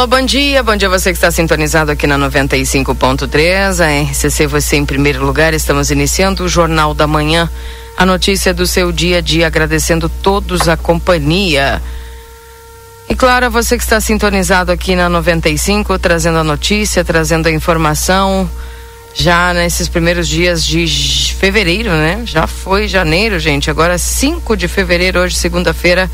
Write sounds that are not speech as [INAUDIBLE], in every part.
Alô, bom dia. Bom dia você que está sintonizado aqui na 95.3. A RCC você em primeiro lugar. Estamos iniciando o Jornal da Manhã. A notícia do seu dia a dia, agradecendo todos a companhia. E claro, você que está sintonizado aqui na 95, trazendo a notícia, trazendo a informação. Já nesses primeiros dias de fevereiro, né? Já foi janeiro, gente. Agora 5 de fevereiro, hoje, segunda-feira.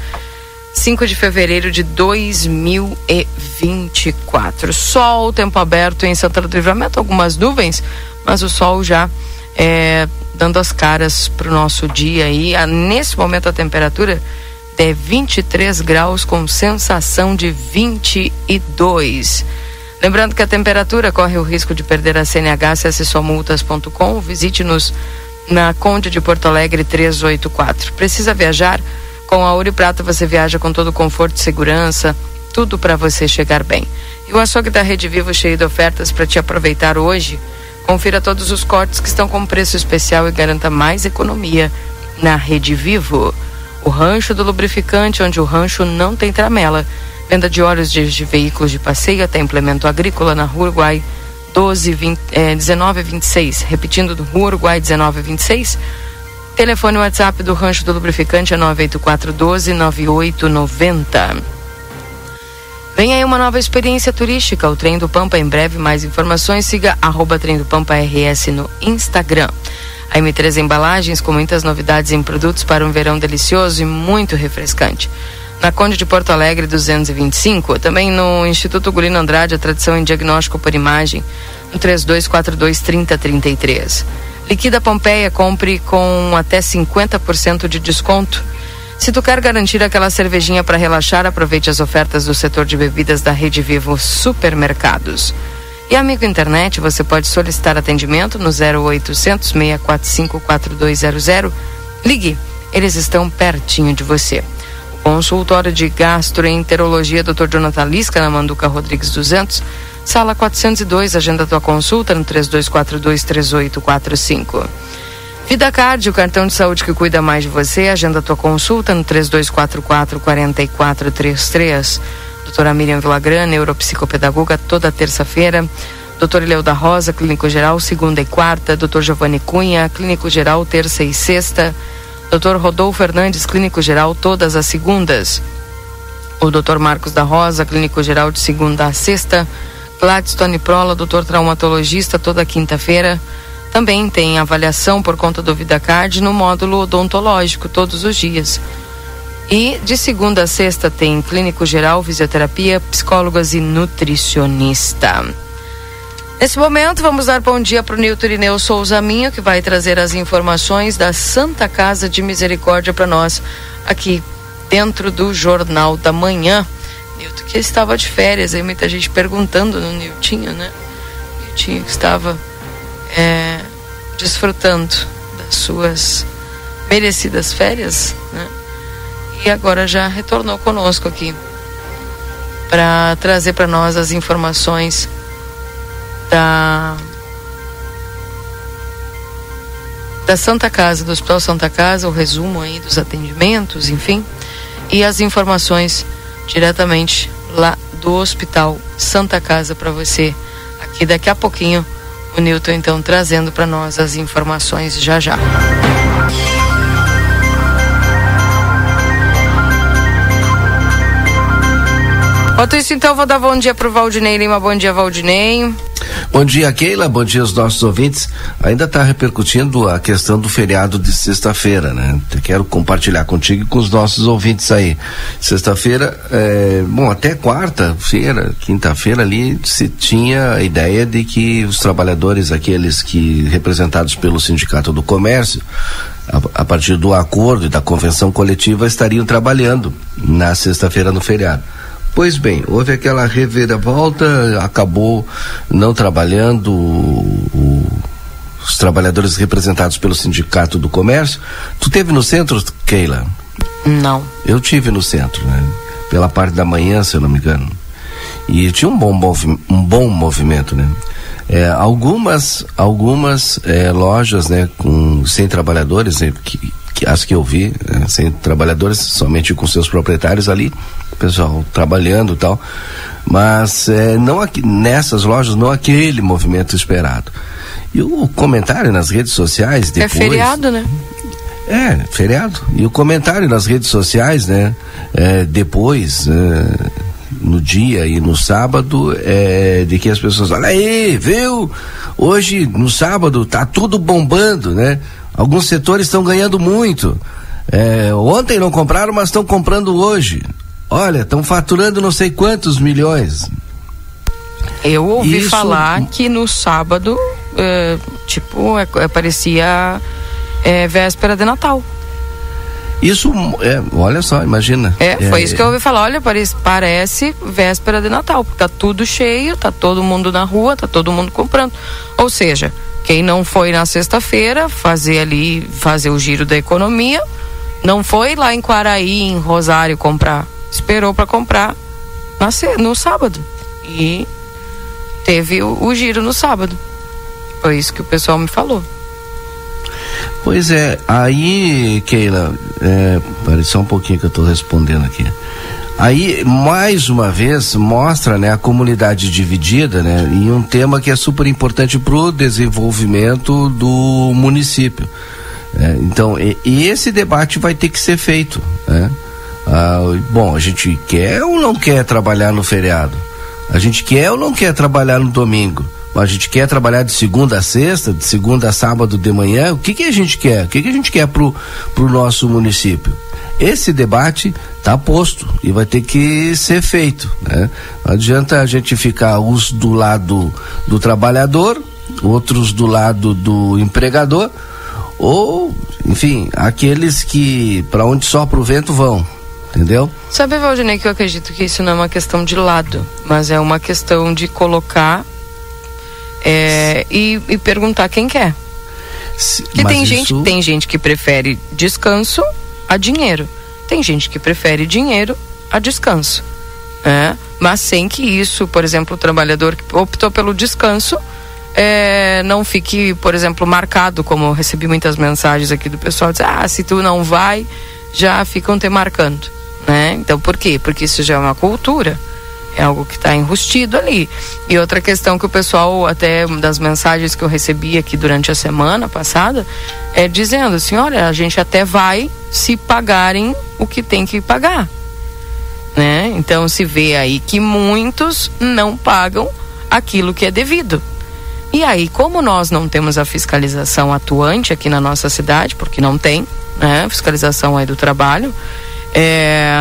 5 de fevereiro de 2024. Sol, tempo aberto em Santana do Livramento, algumas nuvens, mas o sol já é, dando as caras para o nosso dia aí. Ah, nesse momento a temperatura é 23 graus com sensação de 22. Lembrando que a temperatura corre o risco de perder a CNH, acesse somultas.com, visite-nos na Conde de Porto Alegre 384. Precisa viajar? Com a Ouro e Prata você viaja com todo conforto e segurança, tudo para você chegar bem. E o açougue da Rede Vivo cheio de ofertas para te aproveitar hoje. Confira todos os cortes que estão com preço especial e garanta mais economia na Rede Vivo. O Rancho do Lubrificante, onde o rancho não tem tramela. Venda de óleos de, de veículos de passeio até implemento agrícola na Rua Uruguai 12, 20, eh, 19 26. Repetindo, do Rua Uruguai 19 26 Telefone WhatsApp do Rancho do Lubrificante é 984129890. Vem aí uma nova experiência turística, o Trem do Pampa. Em breve, mais informações, siga arroba Trem do Pampa RS no Instagram. A M3 Embalagens com muitas novidades em produtos para um verão delicioso e muito refrescante. Na Conde de Porto Alegre 225, também no Instituto Gulino Andrade, a tradição em diagnóstico por imagem, no 3242 3033. Liquida Pompeia, compre com até 50% de desconto. Se tu quer garantir aquela cervejinha para relaxar, aproveite as ofertas do setor de bebidas da Rede Vivo Supermercados. E amigo internet, você pode solicitar atendimento no 0800 645 4200. Ligue, eles estão pertinho de você. Consultório de gastroenterologia Dr. Jonathan Lisca na Manduca Rodrigues 200 Sala 402, agenda tua consulta no 32423845. Vida Card, o cartão de saúde que cuida mais de você, agenda tua consulta no 3244-4433. Doutora Miriam Villagrana, neuropsicopedagoga, toda terça-feira. Doutor Ileu da Rosa, Clínico Geral, segunda e quarta. Doutor Giovanni Cunha, Clínico Geral, terça e sexta. Doutor Rodolfo Fernandes, Clínico Geral, todas as segundas. O doutor Marcos da Rosa, Clínico Geral, de segunda a sexta. Gladstone Prola, doutor traumatologista, toda quinta-feira. Também tem avaliação por conta do VidaCard no módulo odontológico, todos os dias. E de segunda a sexta tem clínico geral, fisioterapia, psicólogas e nutricionista. Nesse momento, vamos dar bom dia para o Nilton Irineu Souza Minho, que vai trazer as informações da Santa Casa de Misericórdia para nós, aqui dentro do Jornal da Manhã. Nilton que estava de férias, aí muita gente perguntando no Niltinho, né? Niltinho que estava é, desfrutando das suas merecidas férias, né? E agora já retornou conosco aqui para trazer para nós as informações da da Santa Casa, do Hospital Santa Casa, o resumo aí dos atendimentos, enfim, e as informações diretamente lá do Hospital Santa Casa para você. Aqui daqui a pouquinho o Newton então trazendo para nós as informações já já. Enquanto isso, então, vou dar bom dia para o Valdinei Lima. Bom dia, Valdinei. Bom dia, Keila. Bom dia aos nossos ouvintes. Ainda está repercutindo a questão do feriado de sexta-feira, né? Quero compartilhar contigo e com os nossos ouvintes aí. Sexta-feira, é, bom, até quarta-feira, quinta-feira ali, se tinha a ideia de que os trabalhadores, aqueles que representados pelo Sindicato do Comércio, a, a partir do acordo e da convenção coletiva, estariam trabalhando na sexta-feira no feriado Pois bem, houve aquela reviravolta, acabou não trabalhando o, os trabalhadores representados pelo Sindicato do Comércio. Tu teve no centro, Keila? Não. Eu tive no centro, né? Pela parte da manhã, se eu não me engano. E tinha um bom, um bom movimento, né? É, algumas algumas é, lojas, né, com sem trabalhadores, né, que, que, as que eu vi, né, sem trabalhadores, somente com seus proprietários ali, pessoal trabalhando e tal, mas é, não aqui, nessas lojas não aquele movimento esperado. E o comentário nas redes sociais é depois. É feriado, né? É, feriado. E o comentário nas redes sociais, né? É, depois, é, no dia e no sábado, é, de que as pessoas, olha aí, viu? Hoje, no sábado, tá tudo bombando, né? Alguns setores estão ganhando muito. É, ontem não compraram, mas estão comprando hoje. Olha, estão faturando não sei quantos milhões. Eu ouvi Isso... falar que no sábado, é, tipo, é, é, parecia é, véspera de Natal. Isso, é, olha só, imagina. É, foi é, isso que eu ouvi falar. Olha, parece, parece véspera de Natal, porque tá tudo cheio, tá todo mundo na rua, tá todo mundo comprando. Ou seja, quem não foi na sexta-feira fazer ali, fazer o giro da economia, não foi lá em Quaraí, em Rosário comprar, esperou para comprar no sábado. E teve o, o giro no sábado. Foi isso que o pessoal me falou. Pois é, aí, Keila, é, só um pouquinho que eu estou respondendo aqui. Aí, mais uma vez, mostra né, a comunidade dividida né, em um tema que é super importante para o desenvolvimento do município. É, então, e, e, esse debate vai ter que ser feito. Né? Ah, bom, a gente quer ou não quer trabalhar no feriado? A gente quer ou não quer trabalhar no domingo? A gente quer trabalhar de segunda a sexta, de segunda a sábado de manhã. O que, que a gente quer? O que, que a gente quer pro, pro nosso município? Esse debate está posto e vai ter que ser feito. Né? Não adianta a gente ficar uns do lado do trabalhador, outros do lado do empregador, ou, enfim, aqueles que para onde sopra o vento vão. Entendeu? Sabe, Valdinei, que eu acredito que isso não é uma questão de lado, mas é uma questão de colocar é, e, e, perguntar quem quer. Porque tem isso... gente, tem gente que prefere descanso a dinheiro. Tem gente que prefere dinheiro a descanso. É? Mas sem que isso, por exemplo, o trabalhador que optou pelo descanso é, não fique, por exemplo, marcado, como eu recebi muitas mensagens aqui do pessoal, diz, ah, se tu não vai, já ficam te marcando. Né? Então, por quê? Porque isso já é uma cultura é algo que está enrustido ali. E outra questão que o pessoal, até das mensagens que eu recebi aqui durante a semana passada, é dizendo assim: olha, a gente até vai se pagarem o que tem que pagar. Né? Então se vê aí que muitos não pagam aquilo que é devido. E aí, como nós não temos a fiscalização atuante aqui na nossa cidade, porque não tem, né? Fiscalização aí do trabalho, é...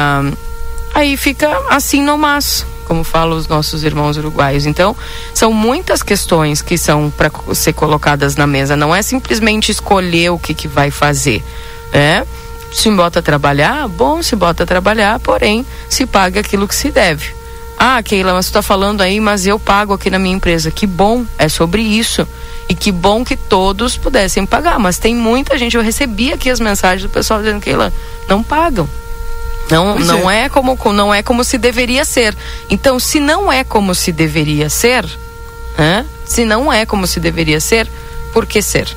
aí fica assim no mas como falam os nossos irmãos uruguaios. Então, são muitas questões que são para ser colocadas na mesa. Não é simplesmente escolher o que, que vai fazer, né? Se bota a trabalhar, bom, se bota a trabalhar, porém, se paga aquilo que se deve. Ah, Keila, mas você está falando aí, mas eu pago aqui na minha empresa. Que bom, é sobre isso. E que bom que todos pudessem pagar. Mas tem muita gente, eu recebi aqui as mensagens do pessoal dizendo, Keila, não pagam. Não, não é. é. como não é como se deveria ser. Então, se não é como se deveria ser, hein? se não é como se deveria ser, por que ser?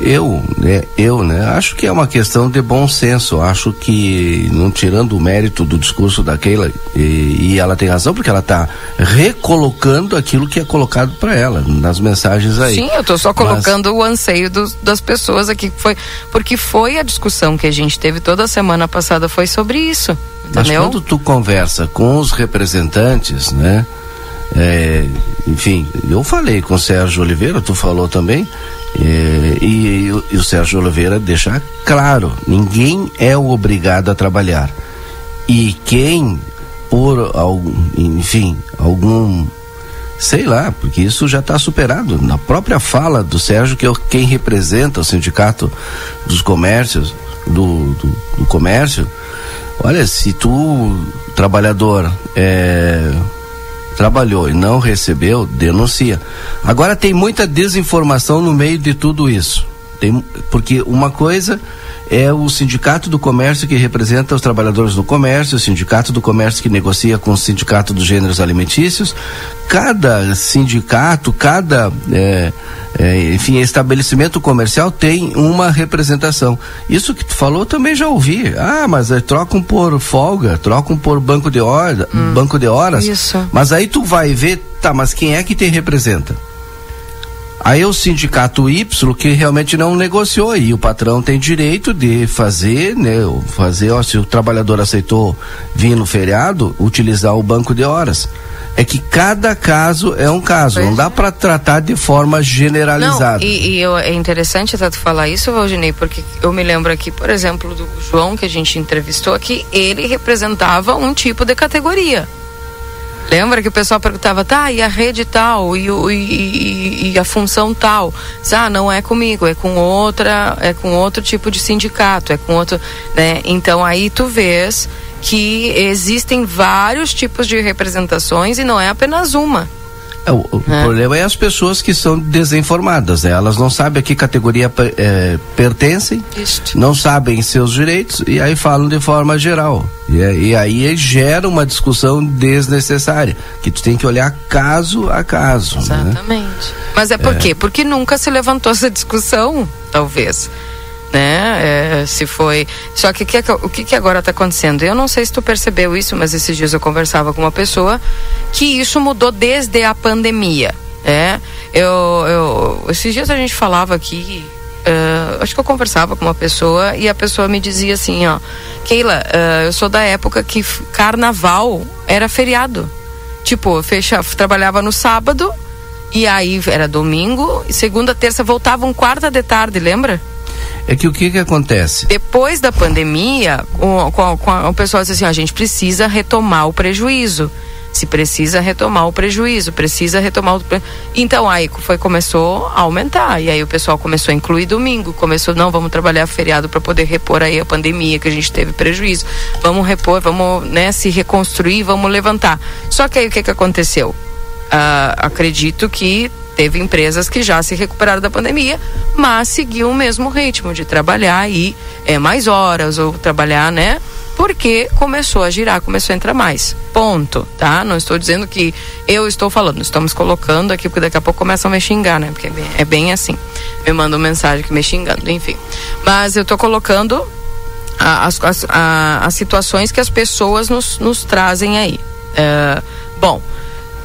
Eu, né, eu, né, acho que é uma questão de bom senso. Acho que, não tirando o mérito do discurso da Keila, e, e ela tem razão, porque ela está recolocando aquilo que é colocado para ela, nas mensagens aí. Sim, eu estou só colocando Mas... o anseio do, das pessoas aqui, foi, porque foi a discussão que a gente teve toda a semana passada, foi sobre isso. Entendeu? Mas quando tu conversa com os representantes, né? É, enfim, eu falei com o Sérgio Oliveira, tu falou também, é, e, e, o Sérgio Oliveira deixa claro: ninguém é obrigado a trabalhar. E quem, por algum, enfim, algum. Sei lá, porque isso já está superado. Na própria fala do Sérgio, que é quem representa o Sindicato dos Comércios, do, do, do Comércio, Olha, se tu, trabalhador, é, trabalhou e não recebeu, denuncia. Agora tem muita desinformação no meio de tudo isso. Tem, porque uma coisa é o Sindicato do Comércio que representa os trabalhadores do comércio, o Sindicato do Comércio que negocia com o Sindicato dos Gêneros Alimentícios. Cada sindicato, cada, é, é, enfim, estabelecimento comercial tem uma representação. Isso que tu falou também já ouvi. Ah, mas é, trocam por folga, trocam por banco de, hora, hum, banco de horas. Isso. Mas aí tu vai ver, tá, mas quem é que te representa? Aí o sindicato Y que realmente não negociou e o patrão tem direito de fazer, né, fazer, ó, se o trabalhador aceitou vir no feriado, utilizar o banco de horas. É que cada caso é um caso, não dá para tratar de forma generalizada. Não, e, e eu, é interessante até tu falar isso, Valdinei, porque eu me lembro aqui, por exemplo, do João que a gente entrevistou aqui, ele representava um tipo de categoria. Lembra que o pessoal perguntava, tá, e a rede tal, e, e, e, a função tal? Ah, não é comigo, é com outra, é com outro tipo de sindicato, é com outro, né? Então aí tu vês que existem vários tipos de representações e não é apenas uma. É, o, é. problema é as pessoas que são desinformadas, né? Elas não sabem a que categoria é, pertencem, Isto. não sabem seus direitos e aí falam de forma geral. E, e, aí gera uma discussão desnecessária, que tu tem que olhar caso a caso. Né? Exatamente. Né? Mas é por é. quê? Porque nunca se levantou essa discussão, talvez né? É, se foi. Só que, que o que, que agora está acontecendo? Eu não sei se tu percebeu isso, mas esses dias eu conversava com uma pessoa que isso mudou desde a pandemia. É, eu, eu, esses dias a gente falava aqui, uh, acho que eu conversava com uma pessoa e a pessoa me dizia assim, ó, Keila, uh, eu sou da época que carnaval era feriado. Tipo, fecha, trabalhava no sábado e aí era domingo, segunda, terça voltavam quarta de tarde, lembra? É que o que que acontece? Depois da pandemia, o, com, com, o pessoal disse assim, a gente precisa retomar o prejuízo. Se precisa retomar o prejuízo, precisa retomar o Então aí foi começou a aumentar e aí o pessoal começou a incluir domingo, começou não, vamos trabalhar feriado para poder repor aí a pandemia que a gente teve prejuízo. Vamos repor, vamos, né, se reconstruir, vamos levantar. Só que aí o que que aconteceu? Uh, acredito que teve empresas que já se recuperaram da pandemia, mas seguiam o mesmo ritmo de trabalhar aí é, mais horas ou trabalhar, né? Porque começou a girar, começou a entrar mais. Ponto, tá? Não estou dizendo que eu estou falando, estamos colocando aqui, porque daqui a pouco começam a me xingar, né? Porque é bem, é bem assim. Me mandam mensagem que me xingando, enfim. Mas eu estou colocando as, as, as situações que as pessoas nos, nos trazem aí. É, bom,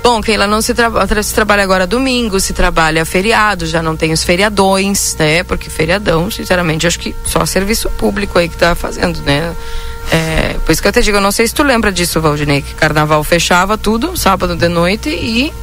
Bom, Keila, não se, tra se, trabalha agora domingo, se trabalha feriado, já não tem os feriadões, né? Porque feriadão, sinceramente, acho que só serviço público aí que tá fazendo, né? É, por isso que eu te digo, eu não sei se tu lembra disso, Valdinei, que carnaval fechava tudo, sábado de noite e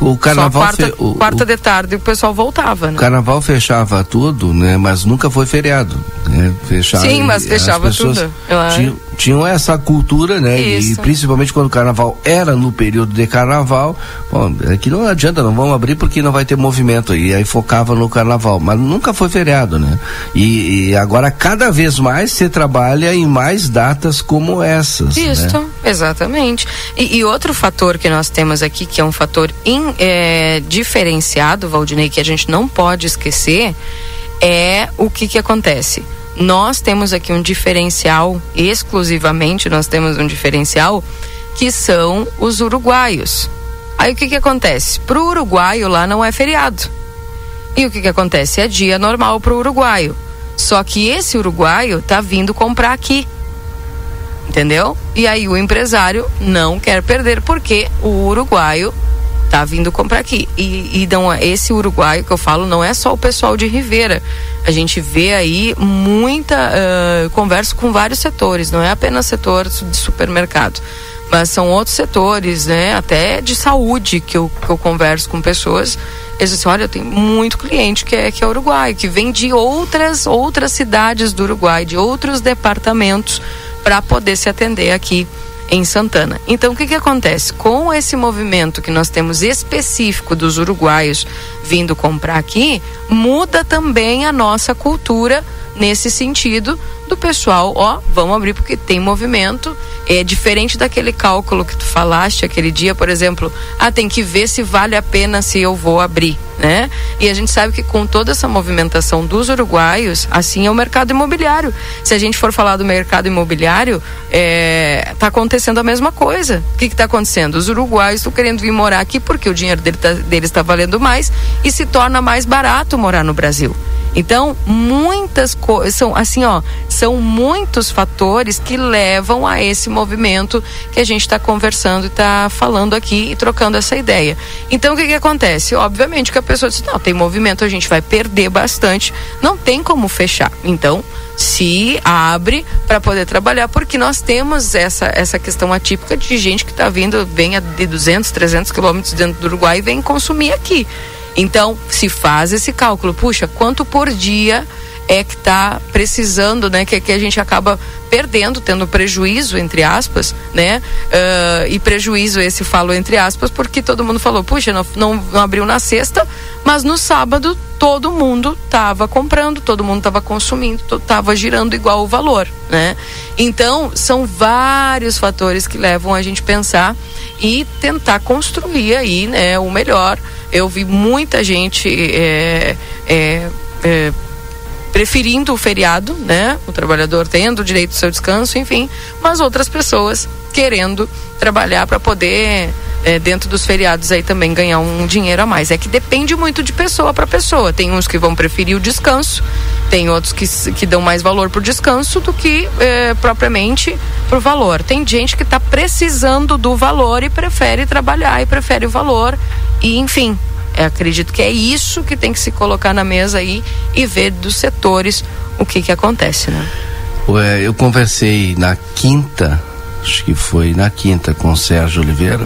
o carnaval quarta, fe... o, quarta de tarde o pessoal voltava, né? O carnaval fechava tudo, né? Mas nunca foi feriado, né? Fechava, Sim, mas fechava tudo. Tinham, tinham essa cultura, né? Isso. E principalmente quando o carnaval era no período de carnaval, bom, é que não adianta, não vamos abrir porque não vai ter movimento e aí focava no carnaval, mas nunca foi feriado, né? E, e agora cada vez mais se trabalha em mais datas como essas. Né? Isso, né? exatamente. E, e, outro fator que nós temos aqui que é um fator in, é, diferenciado, Valdinei, que a gente não pode esquecer, é o que que acontece nós temos aqui um diferencial, exclusivamente nós temos um diferencial, que são os uruguaios. Aí o que que acontece? Para o uruguaio lá não é feriado. E o que que acontece? É dia normal para o uruguaio. Só que esse uruguaio tá vindo comprar aqui. Entendeu? E aí o empresário não quer perder porque o uruguaio tá vindo comprar aqui. E, e não, esse uruguaio que eu falo não é só o pessoal de Ribeira. A gente vê aí muita. Uh, converso com vários setores, não é apenas setor de supermercado. Mas são outros setores, né? Até de saúde que eu, que eu converso com pessoas. Eles dizem, olha, eu tenho muito cliente que é, que é uruguaio, que vem de outras, outras cidades do Uruguai, de outros departamentos, para poder se atender aqui em Santana. Então, o que, que acontece? Com esse movimento que nós temos específico dos uruguaios vindo comprar aqui, muda também a nossa cultura nesse sentido do pessoal, ó, vamos abrir porque tem movimento. É diferente daquele cálculo que tu falaste aquele dia, por exemplo, ah, tem que ver se vale a pena se eu vou abrir, né? E a gente sabe que com toda essa movimentação dos uruguaios, assim é o mercado imobiliário. Se a gente for falar do mercado imobiliário, é, tá acontecendo a mesma coisa. O que está acontecendo? Os uruguaios estão querendo vir morar aqui porque o dinheiro dele tá, deles está valendo mais e se torna mais barato morar no Brasil. Então, muitas coisas, são assim, ó, são muitos fatores que levam a esse movimento que a gente está conversando e está falando aqui e trocando essa ideia. Então, o que que acontece? Obviamente que a pessoa diz, não, tem movimento, a gente vai perder bastante, não tem como fechar. Então, se abre para poder trabalhar, porque nós temos essa, essa questão atípica de gente que está vindo, vem de 200, 300 quilômetros dentro do Uruguai e vem consumir aqui. Então, se faz esse cálculo, puxa, quanto por dia é que está precisando, né? Que, que a gente acaba perdendo, tendo prejuízo, entre aspas, né? Uh, e prejuízo esse falo entre aspas, porque todo mundo falou, puxa, não, não, não abriu na sexta, mas no sábado todo mundo estava comprando, todo mundo estava consumindo, estava girando igual o valor, né? Então, são vários fatores que levam a gente pensar e tentar construir aí, né, o melhor. Eu vi muita gente é, é, é, preferindo o feriado, né? O trabalhador tendo o direito ao seu descanso, enfim, mas outras pessoas querendo trabalhar para poder é, dentro dos feriados aí também ganhar um dinheiro a mais. É que depende muito de pessoa para pessoa. Tem uns que vão preferir o descanso, tem outros que, que dão mais valor pro descanso do que é, propriamente pro valor. Tem gente que está precisando do valor e prefere trabalhar e prefere o valor. E enfim, é, acredito que é isso que tem que se colocar na mesa aí e ver dos setores o que que acontece, né? Eu conversei na quinta, acho que foi na quinta com o Sérgio Oliveira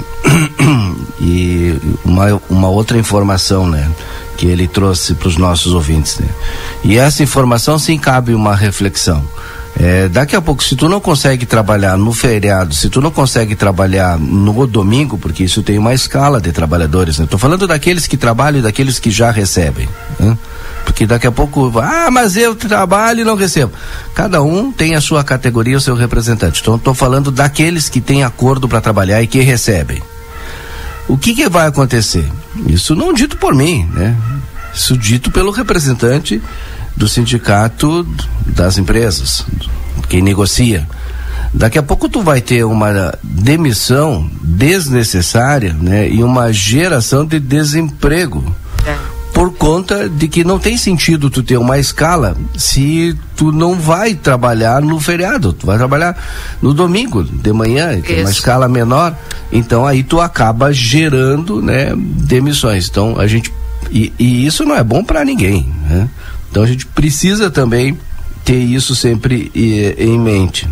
[COUGHS] e uma, uma outra informação, né? Que ele trouxe para os nossos ouvintes, né? E essa informação sim cabe uma reflexão. É, daqui a pouco, se tu não consegue trabalhar no feriado, se tu não consegue trabalhar no domingo, porque isso tem uma escala de trabalhadores, né? Tô falando daqueles que trabalham e daqueles que já recebem, né? Porque daqui a pouco, ah, mas eu trabalho e não recebo. Cada um tem a sua categoria, o seu representante. Então, estou falando daqueles que têm acordo para trabalhar e que recebem. O que, que vai acontecer? Isso não dito por mim, né? Isso dito pelo representante do sindicato das empresas, quem negocia. Daqui a pouco tu vai ter uma demissão desnecessária, né, e uma geração de desemprego. É. Por conta de que não tem sentido tu ter uma escala se tu não vai trabalhar no feriado, tu vai trabalhar no domingo de manhã, tem uma escala menor, então aí tu acaba gerando, né, demissões. Então a gente e, e isso não é bom para ninguém, né? Então a gente precisa também ter isso sempre em mente.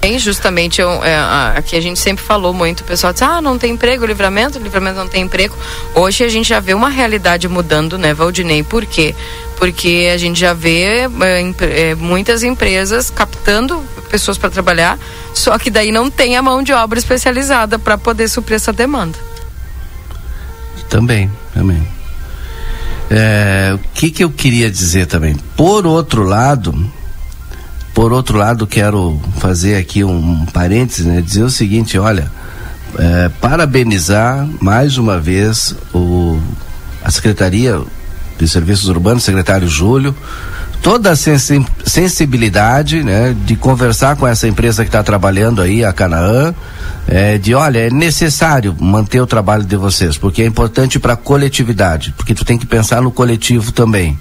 Bem, justamente eu, é, aqui a gente sempre falou muito, o pessoal diz, ah, não tem emprego, livramento, livramento não tem emprego. Hoje a gente já vê uma realidade mudando, né, Valdinei? Por quê? Porque a gente já vê é, é muitas empresas captando pessoas para trabalhar, só que daí não tem a mão de obra especializada para poder suprir essa demanda. Também, também. É, o que, que eu queria dizer também? Por outro lado, por outro lado, quero fazer aqui um parênteses, né? Dizer o seguinte, olha, é, parabenizar mais uma vez o, a Secretaria de Serviços Urbanos, secretário Júlio, toda a sensibilidade, né, de conversar com essa empresa que está trabalhando aí, a Canaã, é, de olha, é necessário manter o trabalho de vocês, porque é importante para a coletividade, porque tu tem que pensar no coletivo também.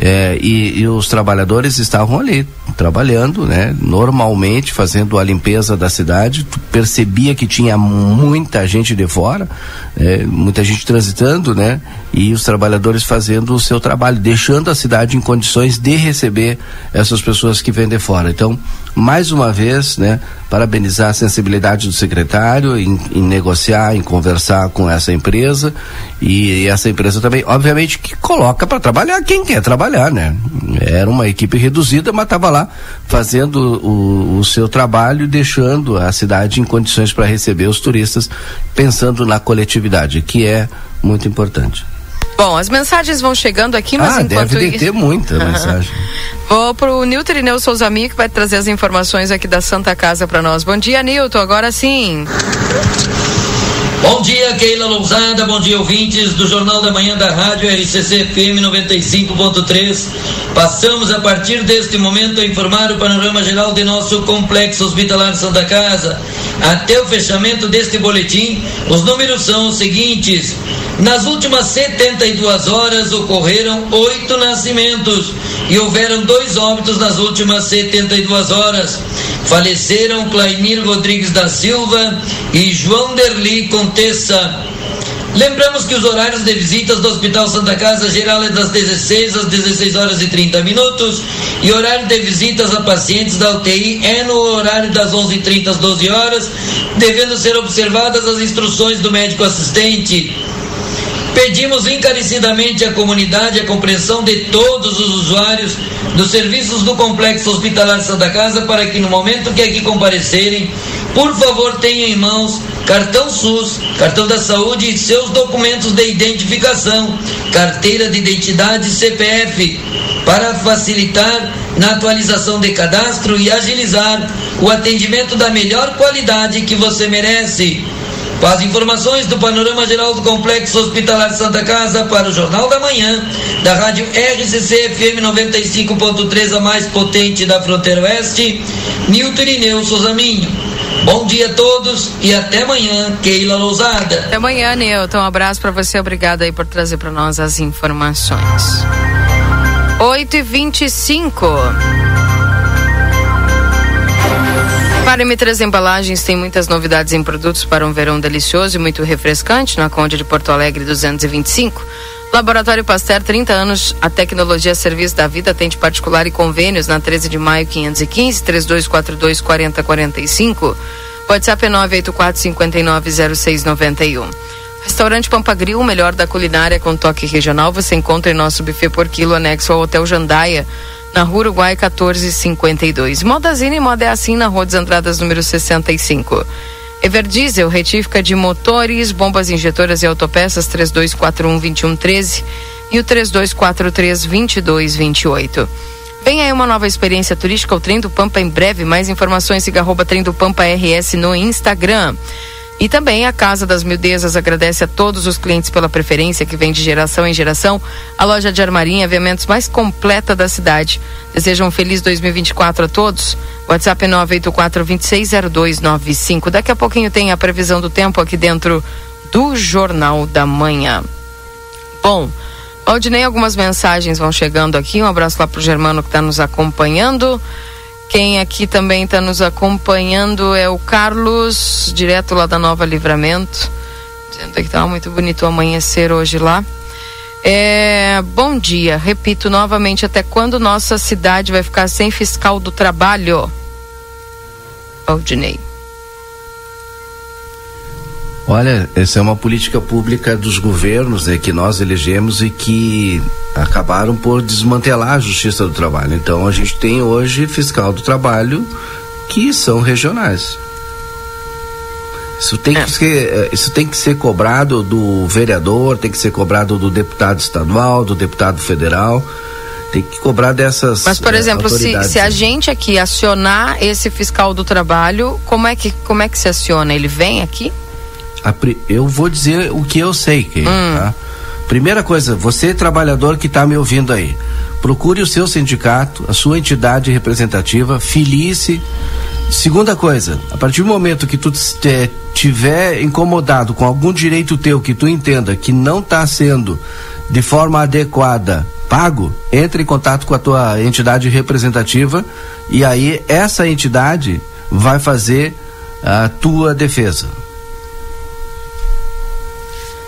É, e, e, os trabalhadores estavam ali trabalhando, né? Normalmente fazendo a limpeza da cidade. Tu percebia que tinha muita gente de fora, é, muita gente transitando, né? E os trabalhadores fazendo o seu trabalho, deixando a cidade em condições de receber essas pessoas que vêm de fora. Então, mais uma vez, né? Parabenizar a sensibilidade do secretário em, em negociar, em conversar com essa empresa e, e essa empresa também, obviamente, que coloca para trabalhar quem quer trabalhar, né? Era uma equipe reduzida, mas estava lá fazendo o, o seu trabalho, deixando a cidade em condições para receber os turistas, pensando na coletividade, que é muito importante. Bom, as mensagens vão chegando aqui, mas ah, enquanto deve ter muita [LAUGHS] mensagem. Vou pro Nilton Irineu Souza Mia, que vai trazer as informações aqui da Santa Casa para nós. Bom dia, Nilton. Agora sim. Bom dia, Keila Lousada, bom dia, ouvintes do Jornal da Manhã da Rádio RCC FM 95.3. Passamos a partir deste momento a informar o panorama geral de nosso complexo hospitalar Santa Casa. Até o fechamento deste boletim, os números são os seguintes: nas últimas 72 horas ocorreram oito nascimentos e houveram dois óbitos nas últimas 72 horas. Faleceram Claimir Rodrigues da Silva e João Derli Contessa. Lembramos que os horários de visitas do Hospital Santa Casa geral é das 16 às 16 horas e 30 minutos e horário de visitas a pacientes da UTI é no horário das 11h30 às 12 horas, devendo ser observadas as instruções do médico assistente. Pedimos encarecidamente à comunidade a compreensão de todos os usuários dos serviços do Complexo Hospitalar Santa Casa para que no momento que aqui comparecerem, por favor tenham em mãos cartão SUS, cartão da saúde e seus documentos de identificação, carteira de identidade CPF, para facilitar na atualização de cadastro e agilizar o atendimento da melhor qualidade que você merece. Com as informações do panorama geral do Complexo Hospitalar Santa Casa para o Jornal da Manhã, da rádio RCC FM 95.3, a mais potente da fronteira oeste, Nilton Irineu Souzaminho. Bom dia a todos e até amanhã, Keila Lousada. Até amanhã, Nilton. Um abraço para você. Obrigado aí por trazer para nós as informações. 8 e 25 para M3 Embalagens tem muitas novidades em produtos para um verão delicioso e muito refrescante na Conde de Porto Alegre 225. Laboratório Pasteur, 30 anos, a tecnologia a serviço da vida, atende particular e convênios na 13 de maio 515 3242 4045. WhatsApp é 984 590691. Restaurante Pampagril, o melhor da culinária com toque regional, você encontra em nosso buffet por quilo anexo ao Hotel Jandaia na Rua Uruguai 1452. Modazine Moda é assim na Rua das Andradas número 65. Everdiesel, retífica de motores, bombas injetoras e autopeças 3241 2113 e o 3243 2228. Vem aí uma nova experiência turística, o Trem do Pampa em breve. Mais informações, siga arroba Trem do Pampa RS no Instagram. E também a Casa das Mildezas agradece a todos os clientes pela preferência que vem de geração em geração. A loja de armarinha, eventos mais completa da cidade. Desejam um feliz 2024 a todos. WhatsApp é 984-260295. Daqui a pouquinho tem a previsão do tempo aqui dentro do Jornal da Manhã. Bom, Aldinei, algumas mensagens vão chegando aqui. Um abraço lá para o Germano que está nos acompanhando. Quem aqui também está nos acompanhando é o Carlos, direto lá da Nova Livramento, dizendo que estava muito bonito o amanhecer hoje lá. É, bom dia, repito novamente, até quando nossa cidade vai ficar sem fiscal do trabalho? Aldinei. Olha, essa é uma política pública dos governos né, que nós elegemos e que acabaram por desmantelar a justiça do trabalho. Então a gente tem hoje fiscal do trabalho que são regionais. Isso tem, é. que ser, eh, isso tem que ser cobrado do vereador, tem que ser cobrado do deputado estadual, do deputado federal. Tem que cobrar dessas. Mas, por eh, exemplo, se, se a gente aqui acionar esse fiscal do trabalho, como é que, como é que se aciona? Ele vem aqui? Eu vou dizer o que eu sei, que, hum. tá? Primeira coisa, você trabalhador que está me ouvindo aí, procure o seu sindicato, a sua entidade representativa, filie-se. Segunda coisa, a partir do momento que tu te, tiver incomodado com algum direito teu que tu entenda que não está sendo de forma adequada pago, entre em contato com a tua entidade representativa e aí essa entidade vai fazer a tua defesa.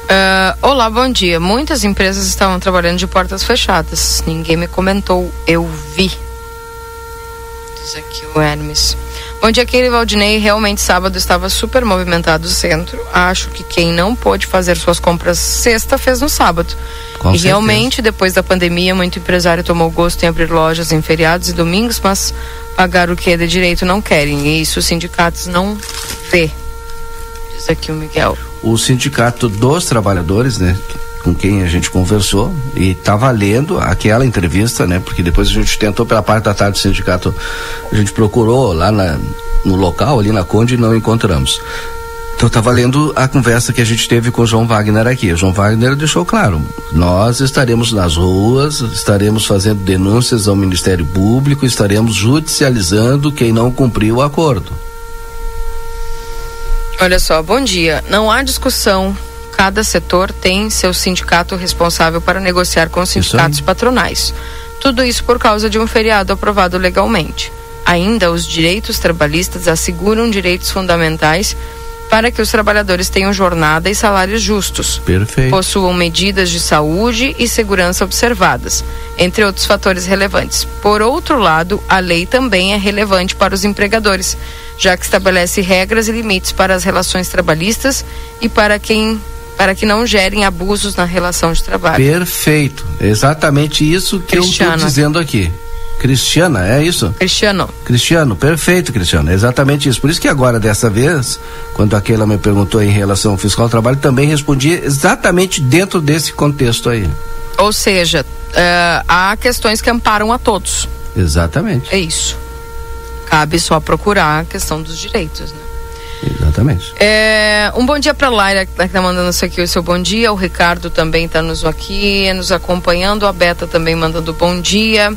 Uh, olá, bom dia. Muitas empresas estavam trabalhando de portas fechadas. Ninguém me comentou. Eu vi. Diz aqui o Hermes. Bom dia, Keila Valdinei. Realmente, sábado estava super movimentado o centro. Acho que quem não pôde fazer suas compras sexta fez no sábado. Com e certeza. realmente, depois da pandemia, muito empresário tomou gosto em abrir lojas em feriados e domingos, mas pagar o que é de direito não querem. E isso os sindicatos não vê. Diz aqui o Miguel o sindicato dos trabalhadores, né? com quem a gente conversou e está valendo aquela entrevista, né? Porque depois a gente tentou pela parte da tarde do sindicato, a gente procurou lá na, no local, ali na Conde, e não encontramos. Então tá valendo a conversa que a gente teve com o João Wagner aqui. O João Wagner deixou claro, nós estaremos nas ruas, estaremos fazendo denúncias ao Ministério Público, estaremos judicializando quem não cumpriu o acordo. Olha só, bom dia. Não há discussão. Cada setor tem seu sindicato responsável para negociar com os sindicatos patronais. Tudo isso por causa de um feriado aprovado legalmente. Ainda, os direitos trabalhistas asseguram direitos fundamentais para que os trabalhadores tenham jornada e salários justos. Perfeito. Possuam medidas de saúde e segurança observadas, entre outros fatores relevantes. Por outro lado, a lei também é relevante para os empregadores, já que estabelece regras e limites para as relações trabalhistas e para quem para que não gerem abusos na relação de trabalho. Perfeito. Exatamente isso que Cristiano. eu estou dizendo aqui. Cristiana, é isso? Cristiano. Cristiano, perfeito, Cristiano. É exatamente isso. Por isso que agora, dessa vez, quando aquela me perguntou em relação ao fiscal do trabalho, também respondi exatamente dentro desse contexto aí. Ou seja, uh, há questões que amparam a todos. Exatamente. É isso. Cabe só procurar a questão dos direitos, né? Exatamente. É, um bom dia para Laira, que está mandando isso aqui, o seu bom dia. O Ricardo também está nos aqui, nos acompanhando. A Beta também mandando bom dia.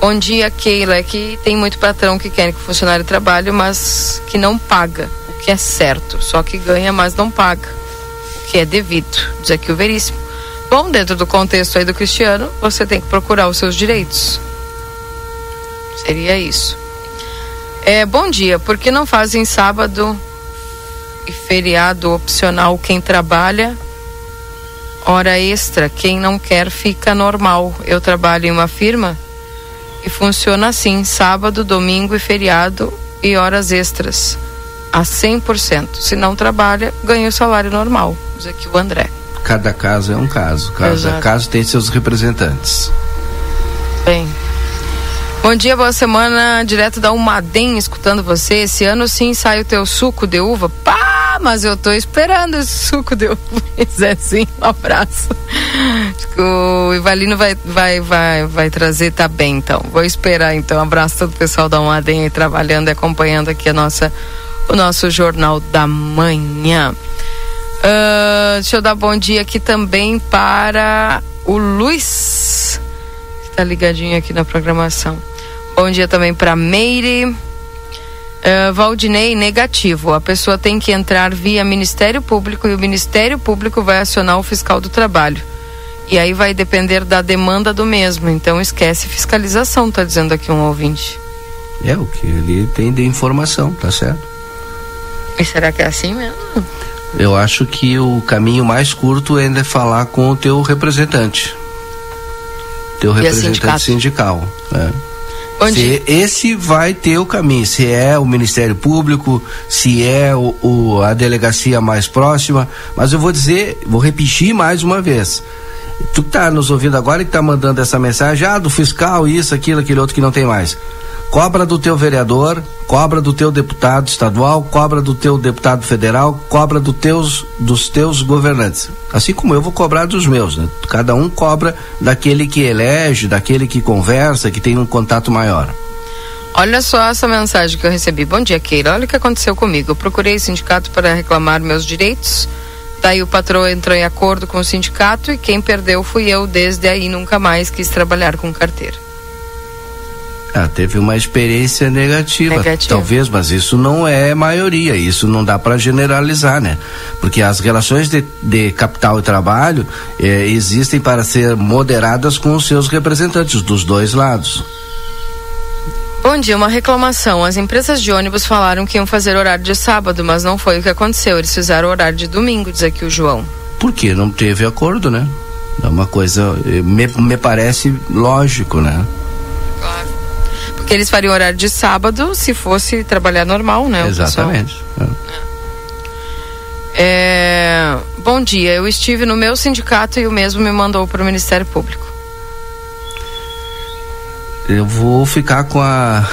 Bom dia, Keila. Que tem muito patrão que quer que o funcionário trabalhe, mas que não paga, o que é certo. Só que ganha, mas não paga, o que é devido. Diz aqui o Veríssimo. Bom, dentro do contexto aí do Cristiano, você tem que procurar os seus direitos. Seria isso. É, bom dia. Por que não fazem sábado e feriado opcional quem trabalha? Hora extra. Quem não quer fica normal. Eu trabalho em uma firma e funciona assim: sábado, domingo e feriado e horas extras. A 100%. Se não trabalha, ganha o salário normal. Diz aqui o André. Cada caso é um caso. Cada caso tem seus representantes. Bem. Bom dia, boa semana. Direto da Umadem, escutando você. Esse ano sim sai o teu suco de uva. Pá! mas eu tô esperando esse suco de uva. [LAUGHS] Zé, sim, um abraço. O Ivalino vai, vai, vai, vai trazer, tá bem, então. Vou esperar, então. Um abraço todo o pessoal da Umadem aí trabalhando e acompanhando aqui a nossa, o nosso Jornal da Manhã. Uh, deixa eu dar bom dia aqui também para o Luiz, que tá ligadinho aqui na programação. Bom dia também para Meire. Uh, Valdinei, negativo. A pessoa tem que entrar via Ministério Público e o Ministério Público vai acionar o fiscal do trabalho. E aí vai depender da demanda do mesmo. Então esquece fiscalização, tá dizendo aqui um ouvinte. É o que ele tem de informação, tá certo? E será que é assim mesmo? Eu acho que o caminho mais curto é ainda falar com o teu representante. Teu representante sindical. Né? Onde... Se esse vai ter o caminho, se é o Ministério Público, se é o, o, a delegacia mais próxima, mas eu vou dizer, vou repetir mais uma vez. Tu que tá nos ouvindo agora e que tá mandando essa mensagem, ah, do fiscal, isso, aquilo, aquele outro que não tem mais. Cobra do teu vereador, cobra do teu deputado estadual, cobra do teu deputado federal, cobra do teus, dos teus governantes. Assim como eu vou cobrar dos meus, né? Cada um cobra daquele que elege, daquele que conversa, que tem um contato maior. Olha só essa mensagem que eu recebi. Bom dia, Keira. Olha o que aconteceu comigo. Eu procurei sindicato para reclamar meus direitos. Daí o patrão entrou em acordo com o sindicato e quem perdeu fui eu. Desde aí nunca mais quis trabalhar com carteira. Ah, teve uma experiência negativa, negativa, talvez, mas isso não é maioria, isso não dá para generalizar, né? Porque as relações de, de capital e trabalho eh, existem para ser moderadas com os seus representantes dos dois lados. Bom dia, uma reclamação. As empresas de ônibus falaram que iam fazer horário de sábado, mas não foi o que aconteceu. Eles fizeram horário de domingo, diz aqui o João. Porque não teve acordo, né? É uma coisa, eh, me, me parece lógico, né? Claro. Porque eles fariam horário de sábado se fosse trabalhar normal, né? Exatamente. É. É, bom dia, eu estive no meu sindicato e o mesmo me mandou para o Ministério Público. Eu vou ficar [LAUGHS] com a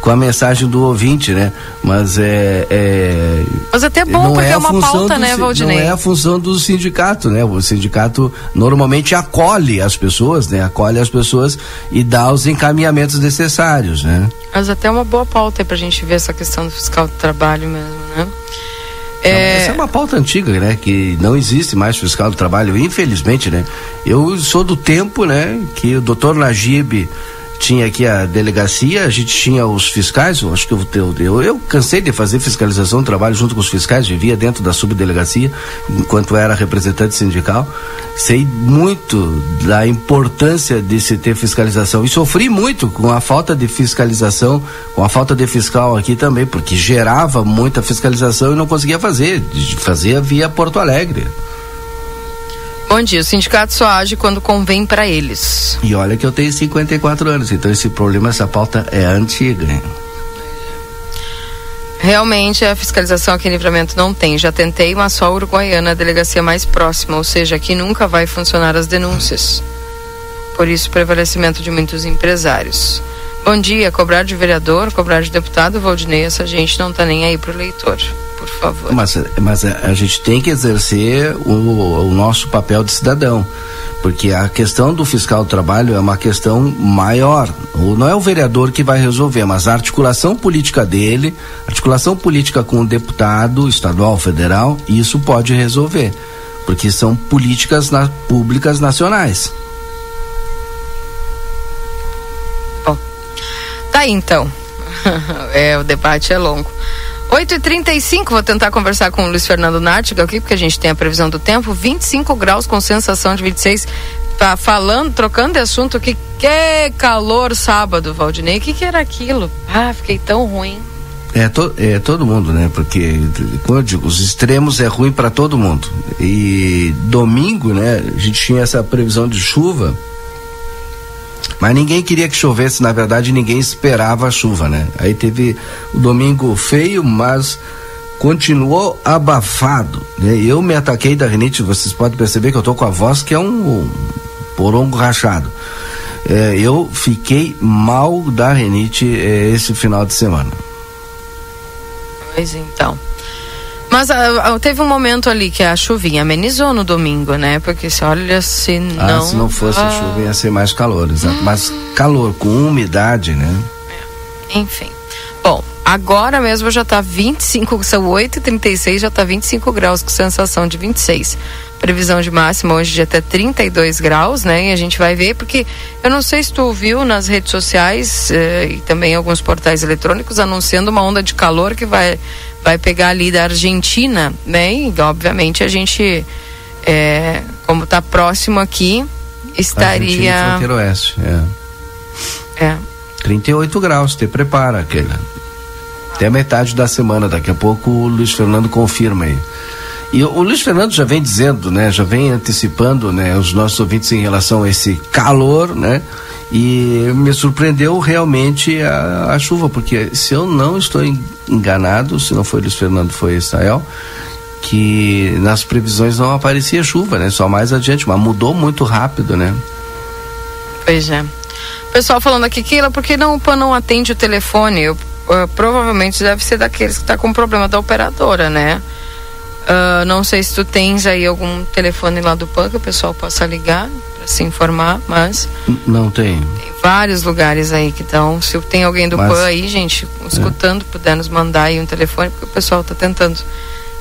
com a mensagem do ouvinte, né? Mas é, é Mas até é bom porque é, é uma pauta, né, Valdinei? Não é a função do sindicato, né? O sindicato normalmente acolhe as pessoas, né? Acolhe as pessoas e dá os encaminhamentos necessários, né? Mas até uma boa pauta aí pra gente ver essa questão do fiscal do trabalho mesmo, né? É... Essa é uma pauta antiga, né? Que não existe mais fiscal do trabalho, infelizmente, né? Eu sou do tempo, né? Que o doutor Najib tinha aqui a delegacia, a gente tinha os fiscais, eu acho que eu, eu, eu cansei de fazer fiscalização trabalho junto com os fiscais, vivia dentro da subdelegacia, enquanto era representante sindical. Sei muito da importância de se ter fiscalização e sofri muito com a falta de fiscalização, com a falta de fiscal aqui também, porque gerava muita fiscalização e não conseguia fazer, fazia via Porto Alegre. Bom dia, o sindicato só age quando convém para eles. E olha que eu tenho 54 anos, então esse problema, essa pauta é antiga. Hein? Realmente a fiscalização aqui em Livramento não tem. Já tentei, mas só a Uruguaiana, a delegacia mais próxima, ou seja, aqui nunca vai funcionar as denúncias. Por isso, prevalecimento de muitos empresários. Bom dia, cobrar de vereador, cobrar de deputado, Valdinei, essa gente não está nem aí pro leitor por favor. Mas, mas a, a gente tem que exercer o, o nosso papel de cidadão porque a questão do fiscal do trabalho é uma questão maior. Não é o vereador que vai resolver, mas a articulação política dele, articulação política com o deputado estadual, federal, isso pode resolver, porque são políticas na, públicas nacionais. Bom, tá aí então. [LAUGHS] é, o debate é longo. 8h35, vou tentar conversar com o Luiz Fernando Nártiga aqui, porque a gente tem a previsão do tempo. 25 graus com sensação de 26. Tá falando, trocando de assunto aqui. Que calor sábado, Valdinei. O que, que era aquilo? Ah, fiquei tão ruim. É, to, é todo mundo, né? Porque, como eu digo, os extremos é ruim para todo mundo. E domingo, né? A gente tinha essa previsão de chuva mas ninguém queria que chovesse, na verdade, ninguém esperava a chuva, né? Aí teve o domingo feio, mas continuou abafado. Né? Eu me ataquei da rinite, vocês podem perceber que eu tô com a voz que é um, porongo rachado. É, eu fiquei mal da rinite é, esse final de semana. Pois então. Mas uh, teve um momento ali que a chuvinha amenizou no domingo, né? Porque se olha, se ah, não. Ah, se não fosse ah... a chuva, ia ser mais calor, exato. Hum. Mas calor com umidade, né? É. Enfim. Agora mesmo já tá 25, são 8h36, já tá 25 graus, com sensação de 26. Previsão de máxima hoje de até 32 graus, né? E a gente vai ver, porque eu não sei se tu ouviu nas redes sociais eh, e também alguns portais eletrônicos anunciando uma onda de calor que vai vai pegar ali da Argentina, né? E obviamente a gente, é, como está próximo aqui, estaria. Argentina oeste, é. É. 38 graus, te prepara, aquele. Até a metade da semana, daqui a pouco o Luiz Fernando confirma aí. E o Luiz Fernando já vem dizendo, né, já vem antecipando, né, os nossos ouvintes em relação a esse calor, né? E me surpreendeu realmente a, a chuva, porque se eu não estou enganado, se não foi Luiz Fernando, foi Israel, que nas previsões não aparecia chuva, né? Só mais adiante, mas mudou muito rápido, né? Pois é. Pessoal falando aqui, Keila, por que não o PAN não atende o telefone? Eu, uh, provavelmente deve ser daqueles que está com problema da operadora, né? Uh, não sei se tu tens aí algum telefone lá do PAN que o pessoal possa ligar para se informar, mas. Não tem. Tem vários lugares aí que estão. Se tem alguém do mas, PAN aí, gente, escutando, é. puder nos mandar aí um telefone, porque o pessoal está tentando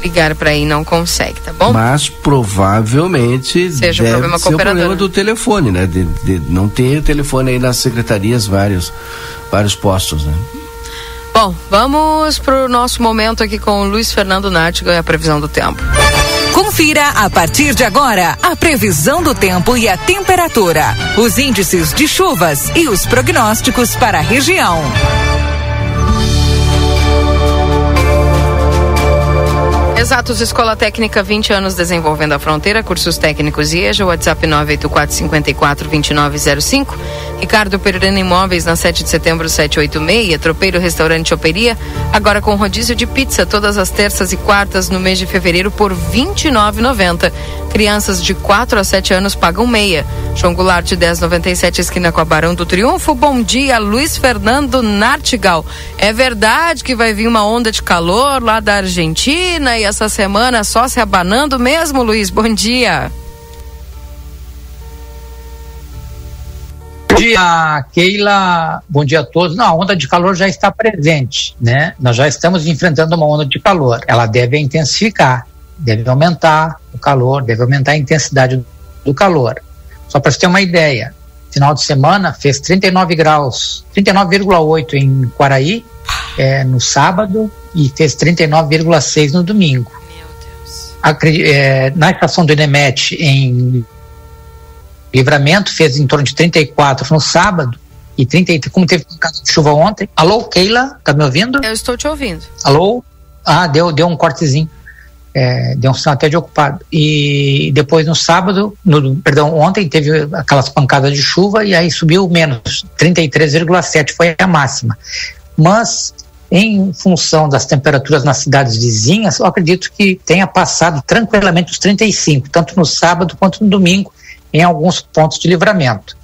ligar para aí não consegue, tá bom? Mas provavelmente Seja deve problema ser o problema do telefone, né? De, de não ter telefone aí nas secretarias vários vários postos, né? Bom, vamos para o nosso momento aqui com o Luiz Fernando Nátiga e a previsão do tempo. Confira a partir de agora a previsão do tempo e a temperatura, os índices de chuvas e os prognósticos para a região. Exatos Escola Técnica 20 anos desenvolvendo a fronteira, cursos técnicos IEJA, WhatsApp 984 54 2905. Ricardo Pereira Imóveis na 7 de setembro 786, Tropeiro Restaurante Operia, agora com rodízio de pizza todas as terças e quartas no mês de fevereiro por R$ 29,90. Crianças de 4 a 7 anos pagam meia. João Goulart, 1097, esquina com a Barão do Triunfo. Bom dia, Luiz Fernando Nartigal. É verdade que vai vir uma onda de calor lá da Argentina e essa semana só se abanando mesmo, Luiz? Bom dia. Bom dia, Keila. Bom dia a todos. Não, a onda de calor já está presente, né? Nós já estamos enfrentando uma onda de calor. Ela deve intensificar deve aumentar o calor, deve aumentar a intensidade do calor. Só para você ter uma ideia, final de semana fez 39 graus, 39,8 em Quaraí é, no sábado e fez 39,6 no domingo. É, na estação do Enemet em Livramento fez em torno de 34 no sábado e 30, como teve um caso de chuva ontem. Alô, Keila, tá me ouvindo? Eu estou te ouvindo. Alô? Ah, deu, deu um cortezinho é, deu um sinal até de ocupado. E depois no sábado, no, perdão, ontem teve aquelas pancadas de chuva e aí subiu menos, 33,7 foi a máxima. Mas em função das temperaturas nas cidades vizinhas, eu acredito que tenha passado tranquilamente os 35, tanto no sábado quanto no domingo, em alguns pontos de livramento.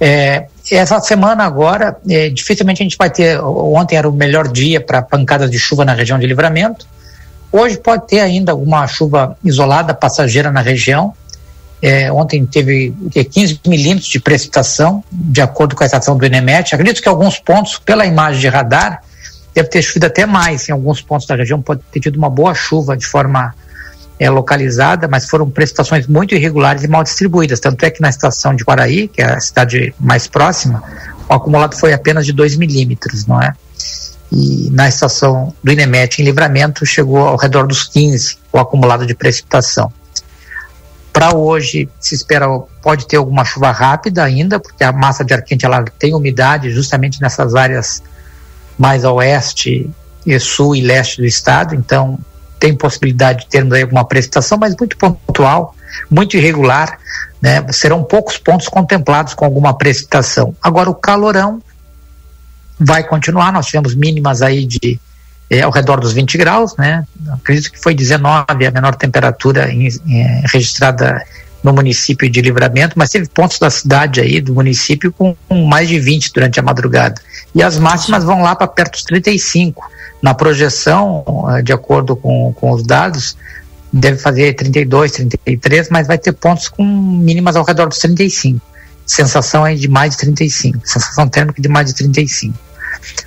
É, essa semana agora, é, dificilmente a gente vai ter. Ontem era o melhor dia para pancadas de chuva na região de livramento. Hoje pode ter ainda alguma chuva isolada passageira na região. É, ontem teve 15 milímetros de precipitação, de acordo com a estação do Enemet. Acredito que alguns pontos, pela imagem de radar, deve ter chovido até mais. Em alguns pontos da região pode ter tido uma boa chuva de forma é, localizada, mas foram precipitações muito irregulares e mal distribuídas. Tanto é que na estação de Guaraí, que é a cidade mais próxima, o acumulado foi apenas de 2 milímetros, não é? E na estação do Inemet em Livramento chegou ao redor dos 15 o acumulado de precipitação. Para hoje se espera pode ter alguma chuva rápida ainda, porque a massa de ar quente ela tem umidade justamente nessas áreas mais a oeste, e sul e leste do estado, então tem possibilidade de termos aí alguma precipitação, mas muito pontual, muito irregular, né? Serão poucos pontos contemplados com alguma precipitação. Agora o calorão vai continuar. Nós tivemos mínimas aí de é, ao redor dos 20 graus, né? Acredito que foi 19 a menor temperatura em, em, registrada no município de Livramento, mas teve pontos da cidade aí, do município, com, com mais de 20 durante a madrugada. E as máximas vão lá para perto dos 35. Na projeção, eh, de acordo com, com os dados, deve fazer 32, 33, mas vai ter pontos com mínimas ao redor dos 35 sensação é de mais de 35, sensação térmica de mais de 35.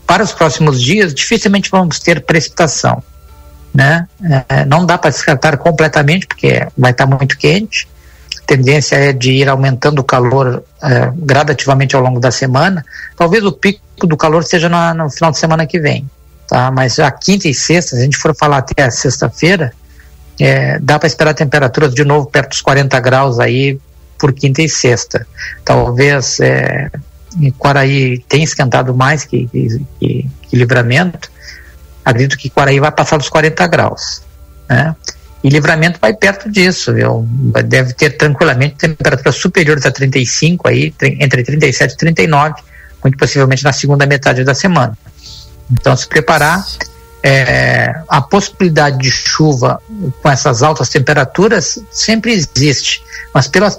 Para os próximos dias, dificilmente vamos ter precipitação, né? É, não dá para descartar completamente, porque vai estar muito quente. A tendência é de ir aumentando o calor é, gradativamente ao longo da semana. Talvez o pico do calor seja no, no final de semana que vem, tá? Mas a quinta e sexta, se a gente for falar até a sexta-feira, é, dá para esperar temperaturas de novo perto dos 40 graus aí por quinta e sexta. Talvez é, Quaraí tenha esquentado mais que, que, que, que, Livramento. Acredito que Quaraí vai passar dos 40 graus. Né? E Livramento vai perto disso. Viu? Deve ter tranquilamente temperaturas superiores a 35, aí, entre 37 e 39, muito possivelmente na segunda metade da semana. Então, se preparar. É, a possibilidade de chuva com essas altas temperaturas sempre existe, mas pelas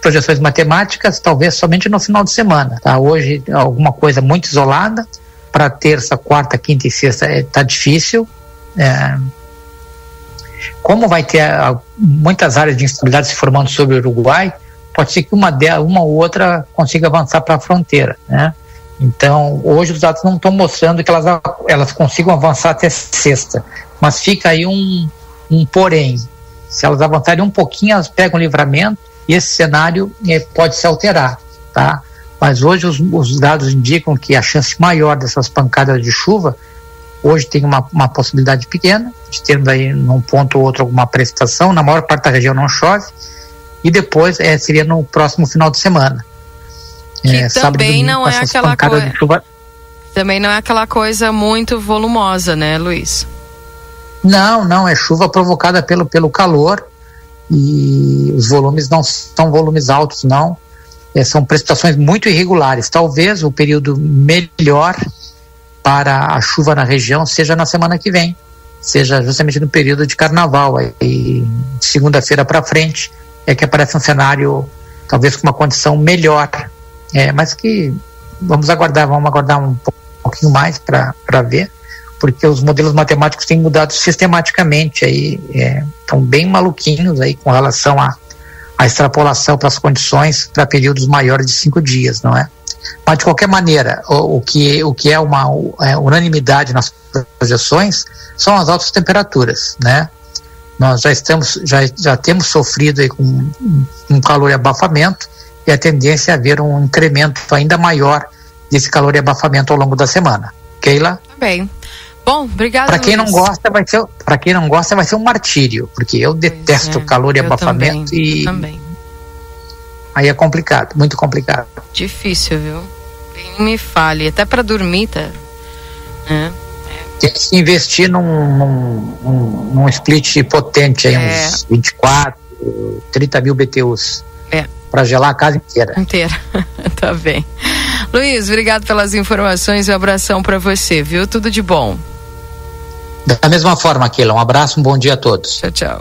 projeções matemáticas, talvez somente no final de semana. Tá? Hoje, alguma coisa muito isolada. Para terça, quarta, quinta e sexta está é, difícil. É, como vai ter a, muitas áreas de instabilidade se formando sobre o Uruguai, pode ser que uma, de, uma ou outra consiga avançar para a fronteira. Né? Então, hoje os dados não estão mostrando que elas, elas consigam avançar até sexta, mas fica aí um, um porém. Se elas avançarem um pouquinho, elas pegam livramento e esse cenário eh, pode se alterar, tá? Mas hoje os, os, dados indicam que a chance maior dessas pancadas de chuva hoje tem uma, uma possibilidade pequena de termos aí num ponto ou outro alguma precipitação, na maior parte da região não chove, e depois é, seria no próximo final de semana. Que é, também não é aquela coisa. Também não é aquela coisa muito volumosa, né, Luiz? Não, não, é chuva provocada pelo, pelo calor e os volumes não são volumes altos, não. É, são precipitações muito irregulares. Talvez o período melhor para a chuva na região seja na semana que vem, seja justamente no período de carnaval, aí, segunda-feira para frente é que aparece um cenário talvez com uma condição melhor, é, mas que vamos aguardar, vamos aguardar um pouquinho mais para ver, porque os modelos matemáticos têm mudado sistematicamente aí, é, estão bem maluquinhos aí com relação à extrapolação para as condições para períodos maiores de cinco dias, não é? Mas de qualquer maneira, o, o que, o que é uma é, unanimidade nas projeções são as altas temperaturas, né? Nós já estamos, já, já temos sofrido aí com um, calor e abafamento e a tendência é haver um incremento ainda maior desse calor e abafamento ao longo da semana. Keila? Bem. Bom, obrigado. Para quem não gosta, vai ser para quem não gosta vai ser um martírio, porque eu detesto é, calor e abafamento também, e também. Aí é complicado, muito complicado. Difícil, viu? Nem me fale, até para dormir tá. É. Tem que investir num, num, num, num split potente aí, é. uns 24, 30 mil BTUs. É. Para gelar a casa inteira. Inteira. [LAUGHS] tá bem. Luiz, obrigado pelas informações e um abração para você, viu? Tudo de bom. Da mesma forma, Keila. Um abraço, um bom dia a todos. Tchau, tchau.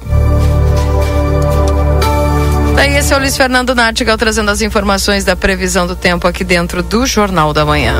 Daí esse é o Luiz Fernando Nartigal trazendo as informações da previsão do tempo aqui dentro do Jornal da Manhã.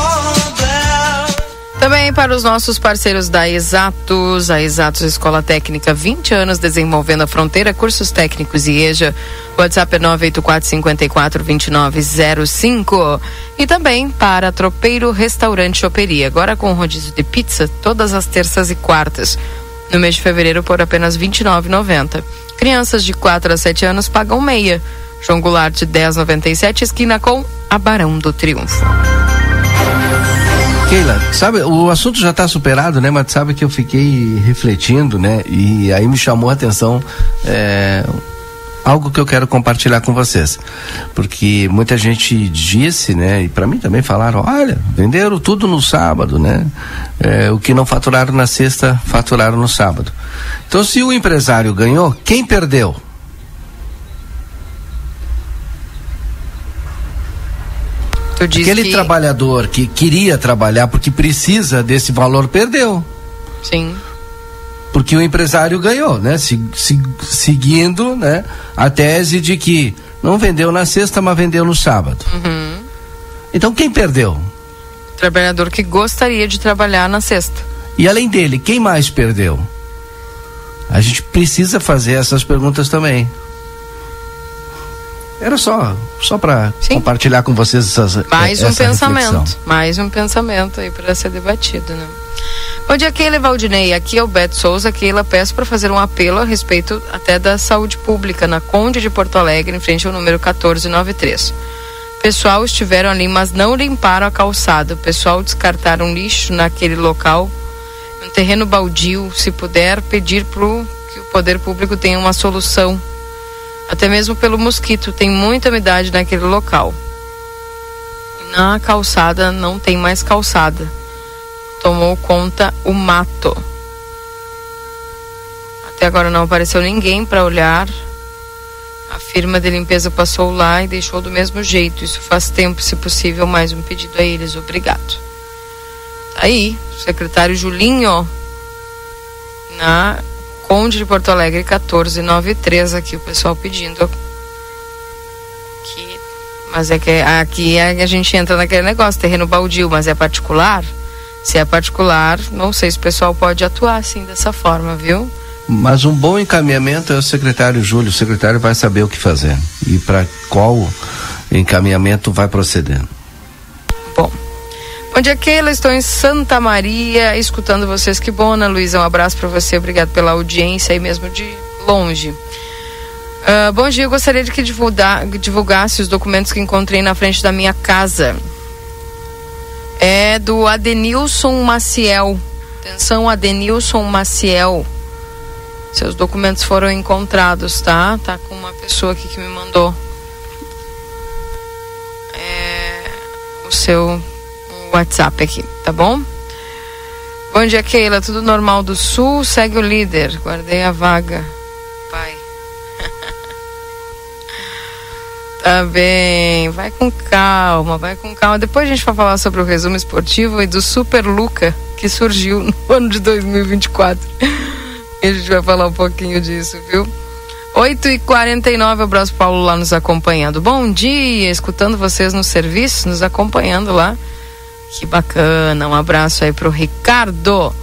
Também para os nossos parceiros da Exatos, a Exatos Escola Técnica, 20 anos desenvolvendo a fronteira, cursos técnicos e EJA. WhatsApp é 984-54-2905. E também para Tropeiro Restaurante Choperia, agora com rodízio de pizza todas as terças e quartas. No mês de fevereiro por apenas R$ 29,90. Crianças de 4 a 7 anos pagam meia. João Goulart de 10,97, esquina com a Barão do Triunfo. Keila, sabe, o assunto já está superado, né? Mas sabe que eu fiquei refletindo, né? E aí me chamou a atenção é, algo que eu quero compartilhar com vocês. Porque muita gente disse, né? E para mim também falaram, olha, venderam tudo no sábado, né? É, o que não faturaram na sexta, faturaram no sábado. Então, se o empresário ganhou, quem perdeu? Aquele que... trabalhador que queria trabalhar porque precisa desse valor perdeu. Sim. Porque o empresário ganhou, né? Se, se, seguindo, né? A tese de que não vendeu na sexta, mas vendeu no sábado. Uhum. Então quem perdeu? O trabalhador que gostaria de trabalhar na sexta. E além dele, quem mais perdeu? A gente precisa fazer essas perguntas também. Era só, só para compartilhar com vocês essas Mais essa um pensamento, reflexão. mais um pensamento aí para ser debatido, né? Bom dia, Keila Valdinei. Aqui é o Beto Souza. Keila, peço para fazer um apelo a respeito até da saúde pública na Conde de Porto Alegre, em frente ao número 1493. Pessoal estiveram ali, mas não limparam a calçada. O pessoal descartaram lixo naquele local, um terreno baldio. Se puder, pedir pro que o poder público tenha uma solução até mesmo pelo mosquito. Tem muita umidade naquele local. Na calçada não tem mais calçada. Tomou conta o mato. Até agora não apareceu ninguém para olhar. A firma de limpeza passou lá e deixou do mesmo jeito. Isso faz tempo, se possível, mais um pedido a eles. Obrigado. Tá aí, secretário Julinho, na Conde de Porto Alegre 1493 aqui o pessoal pedindo que mas é que aqui a gente entra naquele negócio, terreno baldio, mas é particular. Se é particular, não sei se o pessoal pode atuar assim dessa forma, viu? Mas um bom encaminhamento é o secretário Júlio, o secretário vai saber o que fazer e para qual encaminhamento vai proceder. Bom, dia, Keila. Estou em Santa Maria escutando vocês. Que bom, Ana Luísa. Um abraço para você. Obrigado pela audiência aí mesmo de longe. Uh, bom dia, eu gostaria de que divulgar, divulgasse os documentos que encontrei na frente da minha casa. É do Adenilson Maciel. Atenção, Adenilson Maciel. Seus documentos foram encontrados, tá? Tá com uma pessoa aqui que me mandou é, o seu WhatsApp aqui, tá bom? Bom dia, Keila. Tudo normal do Sul? Segue o líder. Guardei a vaga. Pai. [LAUGHS] tá bem. Vai com calma, vai com calma. Depois a gente vai falar sobre o resumo esportivo e do Super Luca que surgiu [LAUGHS] no ano de 2024. E a gente vai falar um pouquinho disso, viu? 8 e 49 abraço Paulo lá nos acompanhando. Bom dia, escutando vocês no serviço, nos acompanhando lá. Que bacana, um abraço aí pro Ricardo,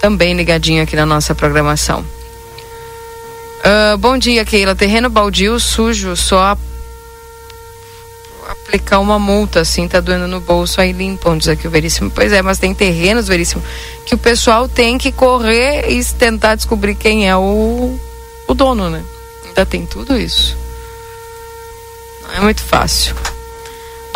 também ligadinho aqui na nossa programação. Uh, bom dia, Keila. Terreno baldio sujo, só aplicar uma multa, assim, tá doendo no bolso, aí limpam, diz aqui o Veríssimo. Pois é, mas tem terrenos, Veríssimo, que o pessoal tem que correr e tentar descobrir quem é o, o dono, né? Ainda tem tudo isso. Não é muito fácil.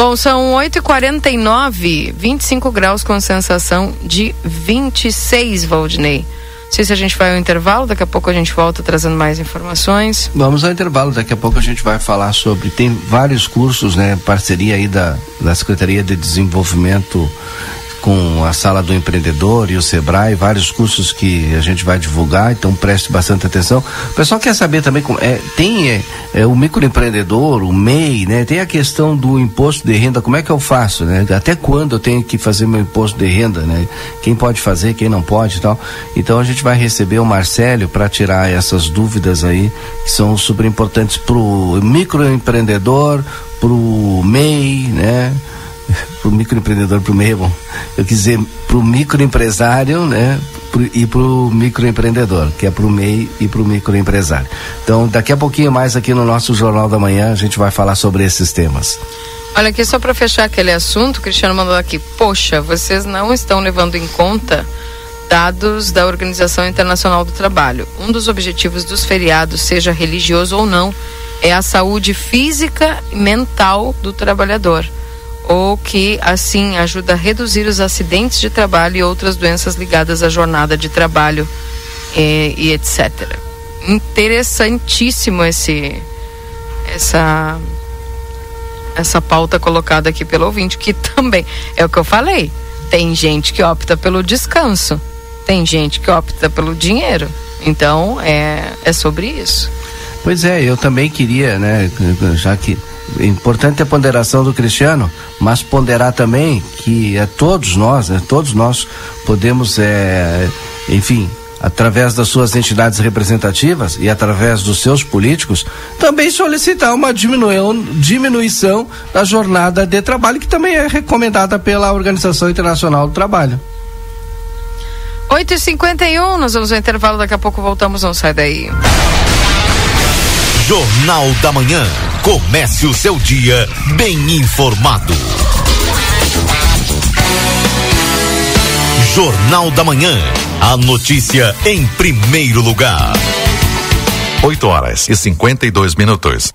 Bom, são 8h49, 25 graus com sensação de 26, Valdinei. Não sei se a gente vai ao intervalo, daqui a pouco a gente volta trazendo mais informações. Vamos ao intervalo, daqui a pouco a gente vai falar sobre. Tem vários cursos, né? Parceria aí da, da Secretaria de Desenvolvimento com a Sala do Empreendedor e o Sebrae, vários cursos que a gente vai divulgar, então preste bastante atenção. O pessoal quer saber também como é, tem é, é, o microempreendedor, o MEI, né? Tem a questão do imposto de renda, como é que eu faço, né? Até quando eu tenho que fazer meu imposto de renda, né? Quem pode fazer, quem não pode tal. Então a gente vai receber o Marcelo para tirar essas dúvidas aí, que são super importantes para o microempreendedor, para o MEI, né? Para o microempreendedor, para o meio, bom, eu quis dizer para o microempresário, né? Pro, e para o microempreendedor, que é para o MEI e para o microempresário. Então, daqui a pouquinho mais aqui no nosso Jornal da Manhã, a gente vai falar sobre esses temas. Olha aqui, só para fechar aquele assunto, o Cristiano mandou aqui, poxa, vocês não estão levando em conta dados da Organização Internacional do Trabalho. Um dos objetivos dos feriados, seja religioso ou não, é a saúde física e mental do trabalhador ou que assim ajuda a reduzir os acidentes de trabalho e outras doenças ligadas à jornada de trabalho e, e etc. Interessantíssimo esse essa essa pauta colocada aqui pelo ouvinte, que também é o que eu falei. Tem gente que opta pelo descanso, tem gente que opta pelo dinheiro. Então é, é sobre isso. Pois é, eu também queria, né, já que importante a ponderação do Cristiano, mas ponderar também que é todos nós, né, todos nós podemos, é, enfim, através das suas entidades representativas e através dos seus políticos, também solicitar uma diminuição, diminuição da jornada de trabalho, que também é recomendada pela Organização Internacional do Trabalho. 8h51, nós vamos ao intervalo, daqui a pouco voltamos, não sai daí. Jornal da Manhã. Comece o seu dia bem informado. Jornal da Manhã. A notícia em primeiro lugar. 8 horas e 52 minutos.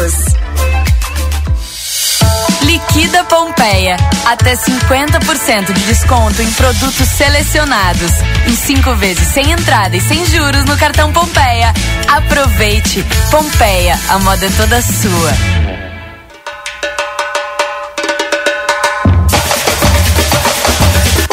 Liquida Pompeia. Até 50% de desconto em produtos selecionados. Em cinco vezes sem entrada e sem juros no cartão Pompeia. Aproveite. Pompeia, a moda é toda sua.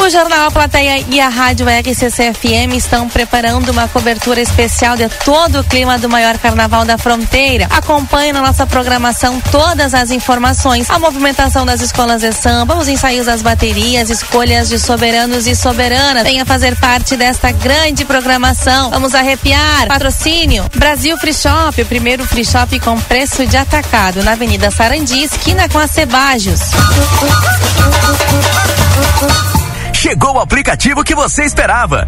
O Jornal A Plateia e a Rádio RCC-FM estão preparando uma cobertura especial de todo o clima do maior carnaval da fronteira. Acompanhe na nossa programação todas as informações, a movimentação das escolas de samba, os ensaios das baterias, escolhas de soberanos e soberanas. Venha fazer parte desta grande programação. Vamos arrepiar. Patrocínio Brasil Free Shop, o primeiro free shop com preço de atacado na Avenida Sarandi, esquina com a Cebajos. Chegou o aplicativo que você esperava.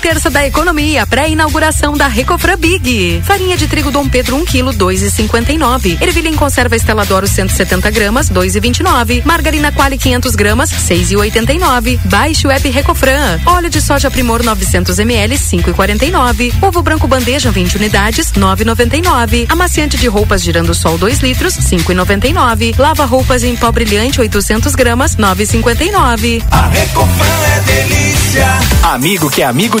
Terça da economia, pré-inauguração da Recofran Big. Farinha de trigo Dom Pedro 1 kg 2,59. Ervilha em conserva Estela Doro 170 gramas 2,29. Margarina Quali 500 gramas 6,89. Baixe o app Recofran. Óleo de soja Primor 900 ml 5,49. Ovo branco bandeja 20 unidades 9,99. Amaciante de roupas girando sol 2 litros 5,99. Lava roupas em pó brilhante 800 gramas 9,59. A Recofran é delícia. Amigo que é amigo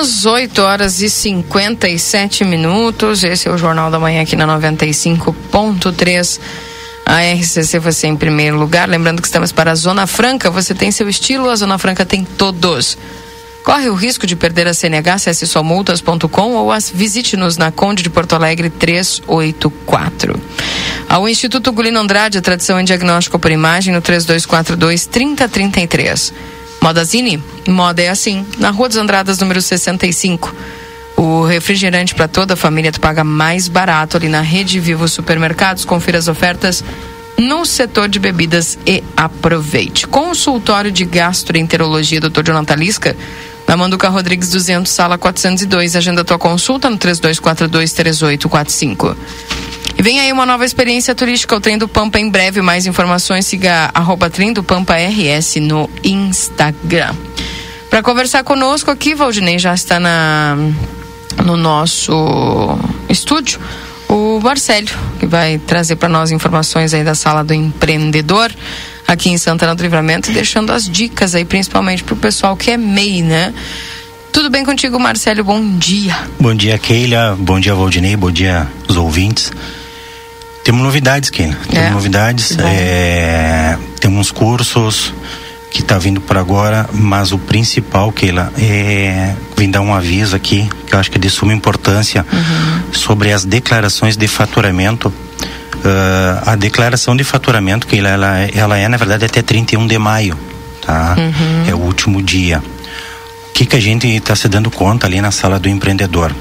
Voltamos 8 horas e 57 minutos. Esse é o Jornal da Manhã aqui na 95.3. A RCC você em primeiro lugar. Lembrando que estamos para a Zona Franca. Você tem seu estilo, a Zona Franca tem todos. Corre o risco de perder a CNH, acesse somultas.com ou as visite-nos na Conde de Porto Alegre 384. Ao Instituto Gulino Andrade, a tradição em diagnóstico por imagem no 3242 3033. Modazine, moda é assim, na Rua dos Andradas, número 65. O refrigerante para toda a família tu paga mais barato ali na Rede Vivo Supermercados. Confira as ofertas no setor de bebidas e aproveite. Consultório de Gastroenterologia, Dr. Jonathan Lisca, na Manduca Rodrigues 200, sala 402. Agenda tua consulta no 32423845. E vem aí uma nova experiência turística, o Trem do Pampa em breve. Mais informações, siga arroba Trem do Pampa RS no Instagram. Para conversar conosco aqui, Valdinei já está na, no nosso estúdio o Marcelo, que vai trazer para nós informações aí da sala do empreendedor aqui em Santana do Livramento, deixando as dicas aí, principalmente para o pessoal que é MEI, né? Tudo bem contigo, Marcelo? Bom dia. Bom dia, Keila. Bom dia, Valdinei. Bom dia, os ouvintes. Temos novidades, Keila. Temos É, novidades. É, temos cursos que está vindo por agora, mas o principal, Keila, é vim dar um aviso aqui, que eu acho que é de suma importância, sobre as declarações de faturamento. Ah, a declaração de faturamento, Keila, ela, ela é, na verdade, até 31 de maio, tá? É o último dia. O que, que a gente está se dando conta ali na sala do empreendedor?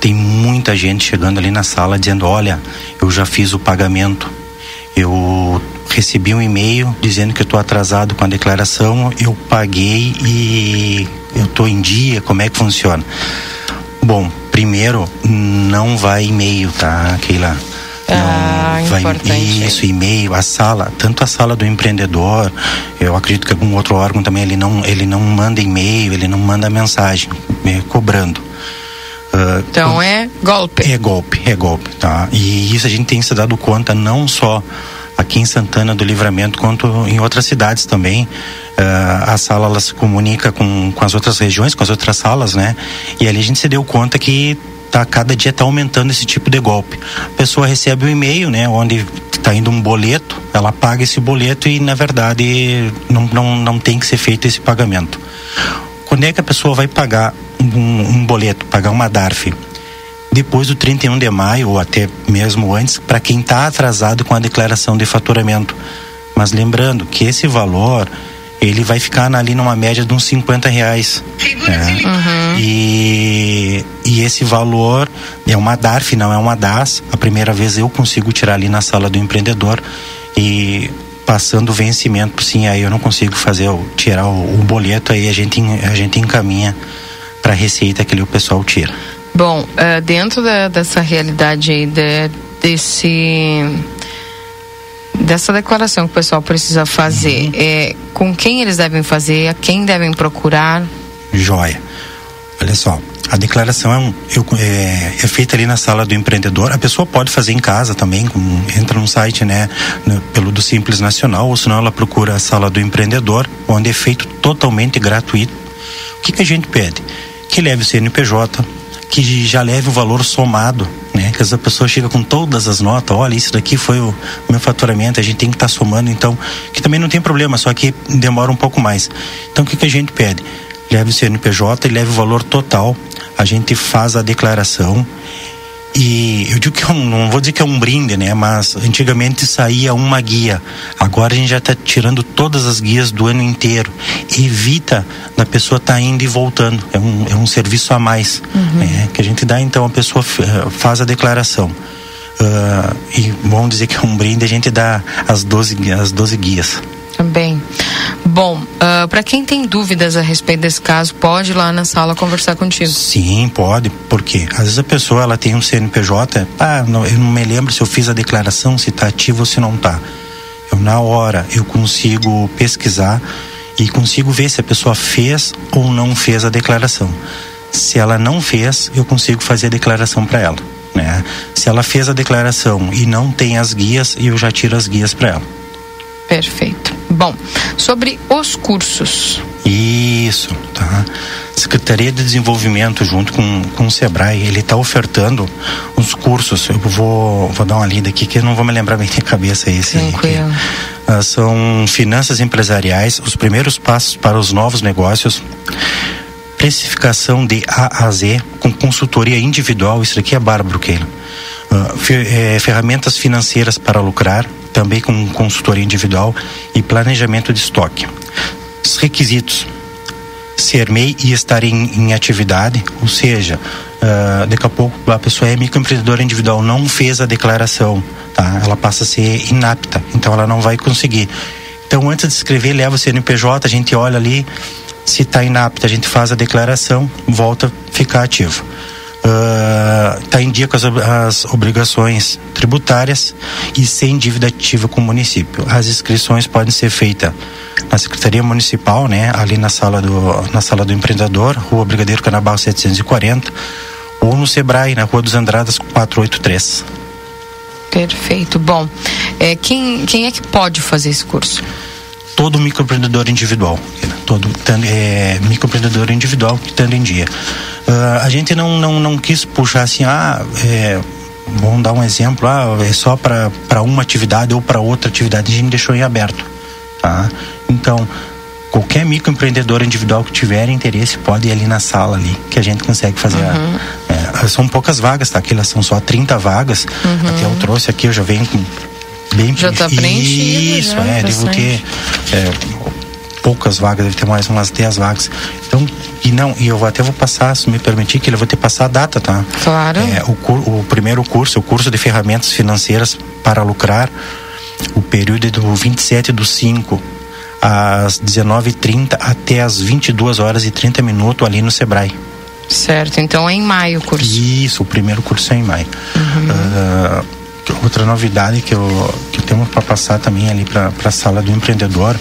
Tem muita gente chegando ali na sala dizendo: Olha, eu já fiz o pagamento, eu recebi um e-mail dizendo que eu estou atrasado com a declaração, eu paguei e eu estou em dia, como é que funciona? Bom, primeiro, não vai e-mail, tá, Keila? Ah, vai importante. isso, e-mail, a sala, tanto a sala do empreendedor, eu acredito que algum outro órgão também ele não, ele não manda e-mail, ele não manda mensagem, cobrando. Ah, Então é golpe. É golpe, é golpe, tá? E isso a gente tem se dado conta não só aqui em Santana do Livramento, quanto em outras cidades também. Ah, a sala ela se comunica com, com as outras regiões, com as outras salas, né? E ali a gente se deu conta que tá cada dia está aumentando esse tipo de golpe. A pessoa recebe um e-mail, né, onde está indo um boleto, ela paga esse boleto e na verdade não, não, não tem que ser feito esse pagamento. Quando é que a pessoa vai pagar um, um boleto, pagar uma DARF? Depois do 31 de maio ou até mesmo antes, para quem está atrasado com a declaração de faturamento. Mas lembrando que esse valor ele vai ficar ali numa média de uns 50 reais. né? E, e esse valor é uma DARF, não é uma DAS. A primeira vez eu consigo tirar ali na sala do empreendedor e passando o vencimento, sim, aí eu não consigo fazer o, tirar o, o boleto, aí a gente, en- a gente encaminha para a receita que ali o pessoal tira. Bom, eh, dentro da- dessa realidade aí, de- desse dessa declaração que o pessoal precisa fazer, é, com quem eles devem fazer, a quem devem procurar? Joia. Olha só, a declaração é, um, é- é feita ali na sala do empreendedor. A pessoa pode fazer em casa também, com- entra no site, né, no- pelo do Simples Nacional, ou senão ela procura a sala do empreendedor, onde é feito totalmente gratuito. O que, que a gente pede? Que leve o CNPJ, que já leve o valor somado, né? Que essa pessoa chega com todas as notas, olha, isso daqui foi o meu faturamento, a gente tem que estar somando, então, que também não tem problema, só que demora um pouco mais. Então, o que, que a gente pede? Leve o CNPJ e leve o valor total, a gente faz a declaração e eu digo que é um, não vou dizer que é um brinde, né? Mas antigamente saía uma guia. Agora a gente já está tirando todas as guias do ano inteiro. Evita da pessoa estar indo e voltando. É um, é um serviço a mais né? que a gente dá. Então a pessoa eh, faz a declaração. Ah, e vamos dizer que é um brinde, a gente dá as 12, gui- as 12 guias. Também. Bom, para quem tem dúvidas a respeito desse caso, pode ir lá na sala conversar contigo. Sim, pode, porque às vezes a pessoa ela tem um CNPJ, ah, não, eu não me lembro se eu fiz a declaração, se está ativo ou se não está. Eu na hora eu consigo pesquisar e consigo ver se a pessoa fez ou não fez a declaração. Se ela não fez, eu consigo fazer a declaração para ela. Né? Se ela fez a declaração e não tem as guias, eu já tiro as guias para ela. Perfeito. Bom, sobre os cursos. Isso, tá? Secretaria de Desenvolvimento junto com, com o Sebrae, ele está ofertando uns cursos. Eu vou, vou dar uma lida aqui que eu não vou me lembrar bem de cabeça esse. Tranquilo. Ah, são finanças empresariais, os primeiros passos para os novos negócios, precificação de A a Z com consultoria individual, isso aqui é bárbaro, Keila. Ah, eh, ferramentas financeiras para lucrar, também com consultoria individual e planejamento de estoque. Os requisitos: ser MEI e estar em, em atividade, ou seja, uh, daqui a pouco a pessoa é microempreendedora individual, não fez a declaração, tá? Ela passa a ser inapta, então ela não vai conseguir. Então, antes de escrever, leva o CNPJ, a gente olha ali, se está inapta, a gente faz a declaração, volta a ficar ativo está uh, em dia com as, as, obrigações tributárias e sem dívida ativa com o município. As inscrições podem ser feitas na Secretaria Municipal, né, ali na sala do, na sala do empreendedor, Rua Brigadeiro Canabal 740, ou no Sebrae, na Rua dos Andradas 483. Perfeito. Bom, é, quem, quem é que pode fazer esse curso? Todo microempreendedor individual, todo é, microempreendedor individual estando em dia. Uh, a gente não, não, não quis puxar assim, ah, é, vamos dar um exemplo, ah, é só para uma atividade ou para outra atividade, a gente deixou em aberto. Tá? Então, qualquer microempreendedor individual que tiver interesse pode ir ali na sala ali, que a gente consegue fazer. Uhum. A, é, são poucas vagas, tá? Aqui são só 30 vagas. Uhum. Até eu trouxe aqui, eu já venho com bem Já está preenchido. Isso, já, é, devo ter é, poucas vagas, deve ter mais umas 10 vagas. Então, e não, e eu até vou passar, se me permitir, que ele vou ter que passar a data, tá? Claro. É, o, o primeiro curso, o curso de ferramentas financeiras para lucrar, o período é do 27 do 5 às 19h30 até às 22 horas e 30 minutos ali no Sebrae. Certo, então é em maio o curso. Isso, o primeiro curso é em maio. Uhum. Uh, outra novidade que eu que temos para passar também ali para a sala do empreendedor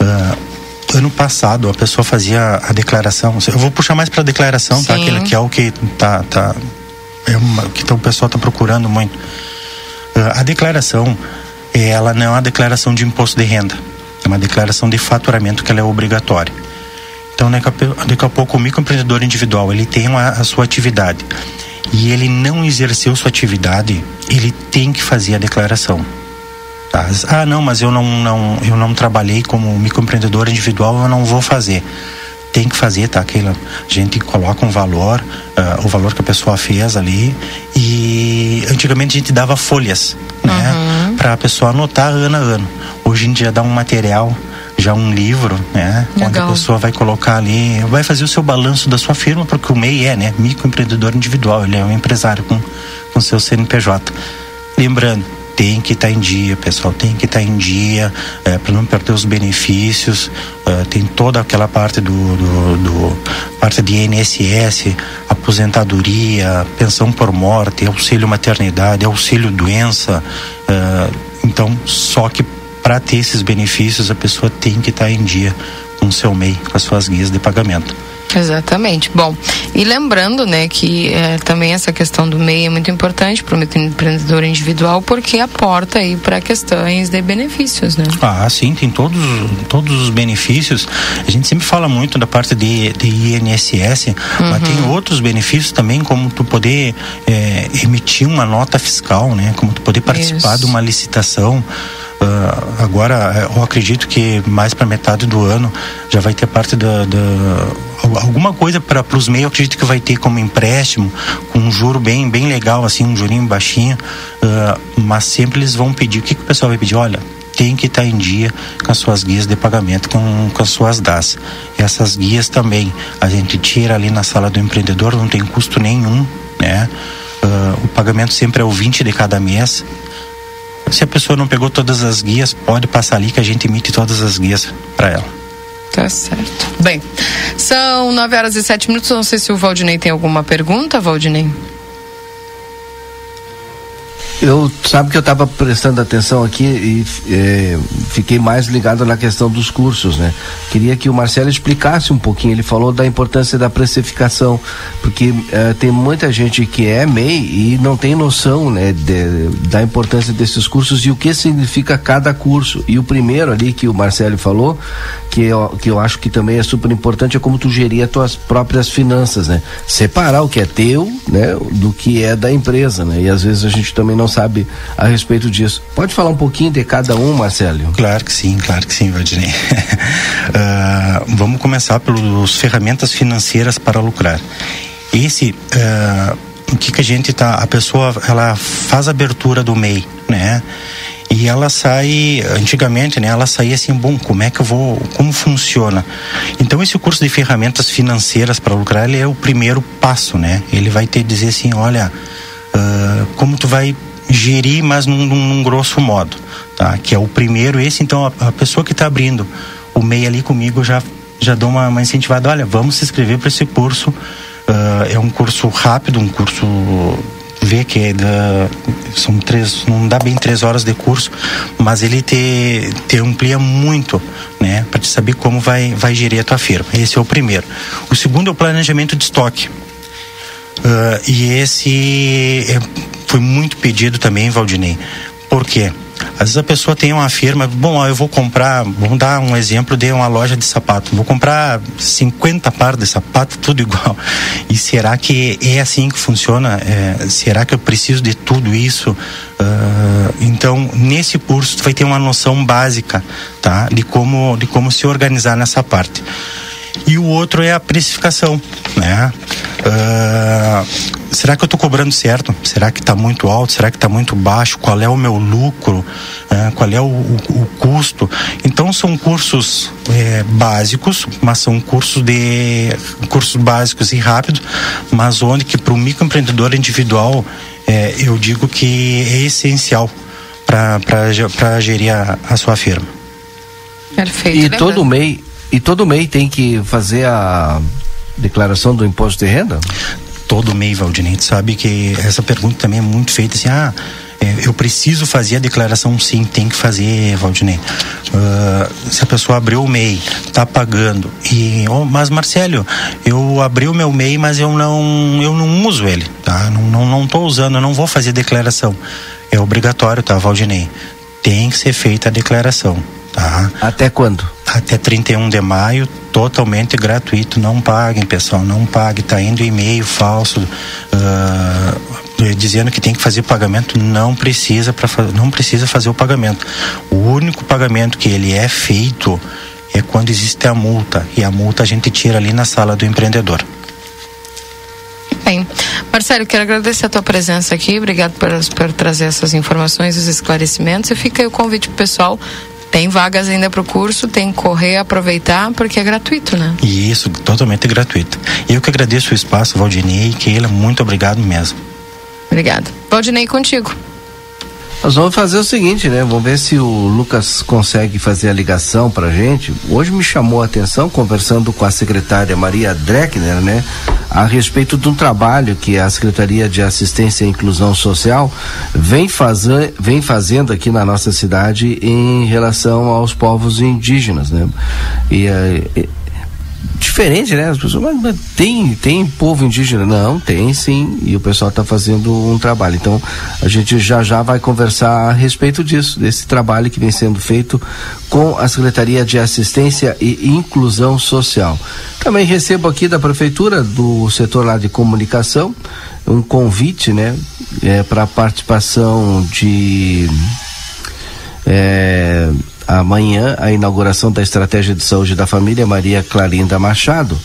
uh, ano passado a pessoa fazia a declaração eu vou puxar mais para a declaração tá? Sim. tá que, que é o que tá tá é uma, que tá, o pessoal está procurando muito uh, a declaração ela não é uma declaração de imposto de renda é uma declaração de faturamento que ela é obrigatória então daqui a, daqui a pouco o microempreendedor individual ele tem uma, a sua atividade e ele não exerceu sua atividade, ele tem que fazer a declaração. Tá? Ah, não, mas eu não, não, eu não trabalhei como microempreendedor individual, eu não vou fazer. Tem que fazer, tá? Aquela, a gente coloca um valor, uh, o valor que a pessoa fez ali. E antigamente a gente dava folhas, né? Uhum. Para a pessoa anotar ano a ano. Hoje em dia dá um material já um livro, né? Legal. Onde a pessoa vai colocar ali, vai fazer o seu balanço da sua firma, porque o MEI é, né? Microempreendedor individual, ele é um empresário com, com seu CNPJ. Lembrando, tem que estar tá em dia, pessoal, tem que estar tá em dia é, para não perder os benefícios. É, tem toda aquela parte do, do, do, parte de INSS, aposentadoria, pensão por morte, auxílio maternidade, auxílio doença. É, então, só que para ter esses benefícios, a pessoa tem que estar tá em dia com o seu MEI, com as suas guias de pagamento. Exatamente. Bom, e lembrando, né, que é, também essa questão do MEI é muito importante para o empreendedor individual, porque aporta aí para questões de benefícios, né? Ah, sim, tem todos, todos os benefícios. A gente sempre fala muito da parte de, de INSS, uhum. mas tem outros benefícios também, como tu poder é, emitir uma nota fiscal, né? Como tu poder participar Isso. de uma licitação. Uh, agora, eu acredito que mais para metade do ano já vai ter parte da, da alguma coisa para os meios. Acredito que vai ter como empréstimo com um juro bem bem legal assim, um jurinho baixinho. Uh, mas sempre eles vão pedir. O que, que o pessoal vai pedir? Olha, tem que estar tá em dia com as suas guias de pagamento, com, com as suas DAS. Essas guias também a gente tira ali na sala do empreendedor, não tem custo nenhum, né? Uh, o pagamento sempre é o 20 de cada mês. Se a pessoa não pegou todas as guias, pode passar ali que a gente emite todas as guias para ela. Tá certo. Bem, são 9 horas e 7 minutos. Não sei se o Valdinei tem alguma pergunta, Valdinei. Eu sabe que eu estava prestando atenção aqui e é, fiquei mais ligado na questão dos cursos, né? Queria que o Marcelo explicasse um pouquinho. Ele falou da importância da precificação, porque é, tem muita gente que é MEI e não tem noção, né, de, da importância desses cursos e o que significa cada curso. E o primeiro ali que o Marcelo falou, que eu, que eu acho que também é super importante, é como tu gerir as tuas próprias finanças, né? Separar o que é teu, né, do que é da empresa, né? E às vezes a gente também não sabe a respeito disso. Pode falar um pouquinho de cada um, Marcelo? Claro que sim, claro que sim, Valdinei. uh, [LAUGHS] vamos começar pelas ferramentas financeiras para lucrar. Esse, uh, o que que a gente tá, a pessoa, ela faz abertura do MEI, né? E ela sai, antigamente, né, ela saía assim, bom, como é que eu vou, como funciona? Então esse curso de ferramentas financeiras para lucrar, ele é o primeiro passo, né? Ele vai ter dizer assim, olha, uh, como tu vai gerir, mas num, num, grosso modo, tá? Que é o primeiro esse, então a, a pessoa que está abrindo o MEI ali comigo já já dou uma, uma incentivada, olha, vamos se inscrever para esse curso. Uh, é um curso rápido, um curso vê que é da, são três, não dá bem três horas de curso, mas ele te, te amplia muito, né, para te saber como vai, vai gerir a tua firma. Esse é o primeiro. O segundo é o planejamento de estoque. Uh, e esse é, foi muito pedido também, Valdinei. Por quê? Às vezes a pessoa tem uma firma, bom, ó, eu vou comprar, vamos dar um exemplo de uma loja de sapato, vou comprar 50 pares de sapato, [LAUGHS] tudo igual. E será que é assim que funciona? É, será que eu preciso de tudo isso? Uh, então, nesse curso, tu vai ter uma noção básica, tá? De como, de como se organizar nessa parte e o outro é a precificação, né? Uh, será que eu estou cobrando certo? Será que está muito alto? Será que está muito baixo? Qual é o meu lucro? Uh, qual é o, o, o, custo? Então são cursos é, básicos, mas são cursos de cursos básicos e rápidos, mas onde que para o microempreendedor individual é, eu digo que é essencial para gerir a, a sua firma. Perfeito. E todo mês e todo mês tem que fazer a declaração do imposto de renda? Todo mês, Valdinei. Sabe que essa pergunta também é muito feita assim, ah, é, eu preciso fazer a declaração sim, tem que fazer, Valdinei. Uh, se a pessoa abriu o MEI, tá pagando e, oh, mas Marcelo, eu abri o meu MEI, mas eu não, eu não uso ele, tá? Não, não, não tô usando, eu não vou fazer declaração. É obrigatório, tá, Valdinei? Tem que ser feita a declaração, tá? Até quando? até 31 de maio, totalmente gratuito. Não paguem, pessoal, não pague. Está indo e-mail falso uh, dizendo que tem que fazer pagamento. Não precisa para não precisa fazer o pagamento. O único pagamento que ele é feito é quando existe a multa e a multa a gente tira ali na sala do empreendedor. Bem, Marcelo, quero agradecer a tua presença aqui, obrigado por, por trazer essas informações, os esclarecimentos. E fica aí o convite pro pessoal tem vagas ainda para o curso, tem que correr, aproveitar, porque é gratuito, né? Isso, totalmente gratuito. E eu que agradeço o espaço, Valdinei e Keila, muito obrigado mesmo. Obrigada. Valdinei, contigo. Nós vamos fazer o seguinte, né? Vamos ver se o Lucas consegue fazer a ligação pra gente. Hoje me chamou a atenção, conversando com a secretária Maria Dreckner, né? A respeito de um trabalho que a Secretaria de Assistência e Inclusão Social vem, fazer, vem fazendo aqui na nossa cidade em relação aos povos indígenas, né? E, eh, diferente, né? As pessoas, mas, mas, tem, tem povo indígena? Não, tem sim, e o pessoal está fazendo um trabalho. Então, a gente já já vai conversar a respeito disso, desse trabalho que vem sendo feito com a Secretaria de Assistência e Inclusão Social. Também recebo aqui da Prefeitura, do setor lá de comunicação, um convite, né, é, para participação de. É, amanhã a inauguração da Estratégia de Saúde da Família Maria Clarinda Machado,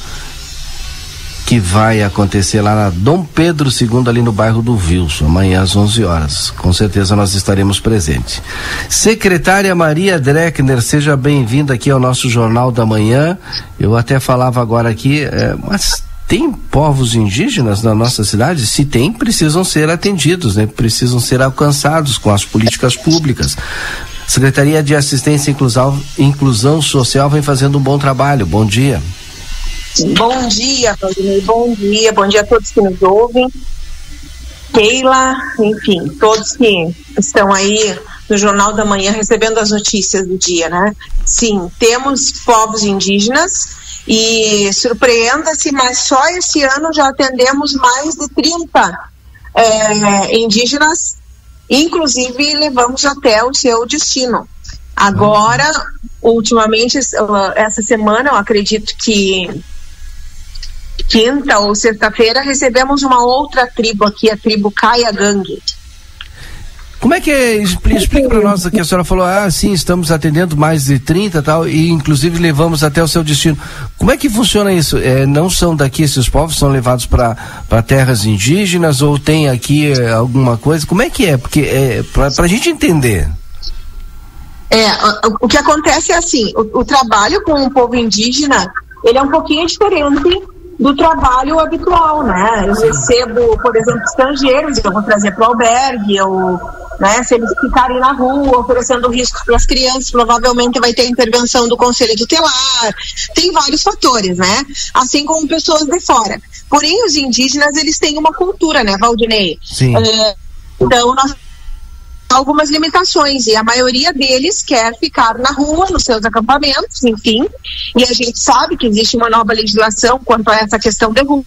que vai acontecer lá na Dom Pedro II, ali no bairro do Vilso, amanhã às 11 horas. Com certeza nós estaremos presentes. Secretária Maria Dreckner, seja bem-vinda aqui ao nosso Jornal da Manhã. Eu até falava agora aqui, é, mas tem povos indígenas na nossa cidade? Se tem, precisam ser atendidos, né? precisam ser alcançados com as políticas públicas. Secretaria de Assistência e Inclusão, Inclusão Social vem fazendo um bom trabalho. Bom dia. Bom dia, Valdinei. Bom dia. Bom dia a todos que nos ouvem. Keila, enfim, todos que estão aí no Jornal da Manhã recebendo as notícias do dia, né? Sim, temos povos indígenas e surpreenda-se, mas só esse ano já atendemos mais de 30 é, indígenas Inclusive, levamos até o seu destino. Agora, ultimamente, essa semana, eu acredito que quinta ou sexta-feira, recebemos uma outra tribo aqui, a tribo Kaya Gang. Como é que é? Explica, para nós aqui. A senhora falou, ah, sim, estamos atendendo mais de 30 tal, e inclusive levamos até o seu destino. Como é que funciona isso? É, não são daqui esses povos, são levados para terras indígenas ou tem aqui é, alguma coisa? Como é que é? Porque é para a gente entender. É, o, o que acontece é assim, o, o trabalho com o povo indígena, ele é um pouquinho diferente do trabalho habitual, né? Eu recebo, por exemplo, estrangeiros, eu vou trazer para o albergue, eu, né, se eles ficarem na rua oferecendo risco para as crianças, provavelmente vai ter intervenção do conselho tutelar. Tem vários fatores, né? Assim como pessoas de fora. Porém, os indígenas, eles têm uma cultura, né, Valdinei? Sim. É, então, nós algumas limitações e a maioria deles quer ficar na rua, nos seus acampamentos, enfim. E a gente sabe que existe uma nova legislação quanto a essa questão de rua.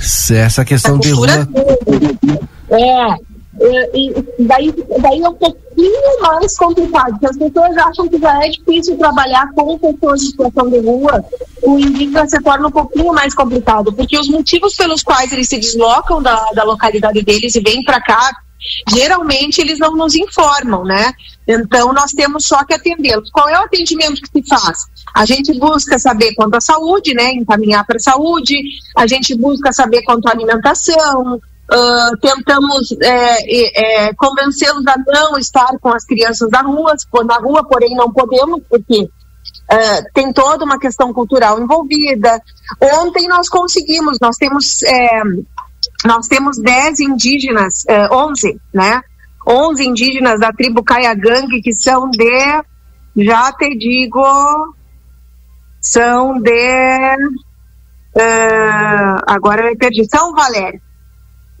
Essa questão de rua. É, é, e daí, daí é um pouquinho mais complicado, porque as pessoas acham que já é difícil trabalhar com pessoas de situação de rua, o indígena se torna um pouquinho mais complicado, porque os motivos pelos quais eles se deslocam da, da localidade deles e vêm para cá, geralmente eles não nos informam, né? Então nós temos só que atendê-los. Qual é o atendimento que se faz? A gente busca saber quanto à saúde, né? Encaminhar para a saúde, a gente busca saber quanto à alimentação, Uh, tentamos é, é, convencê-los a não estar com as crianças na rua, na rua, porém não podemos, porque uh, tem toda uma questão cultural envolvida. Ontem nós conseguimos, nós temos é, nós temos 10 indígenas, é, 11, né? 11 indígenas da tribo Caiagangue que são de, já te digo, são de, uh, agora eu perdi, São Valério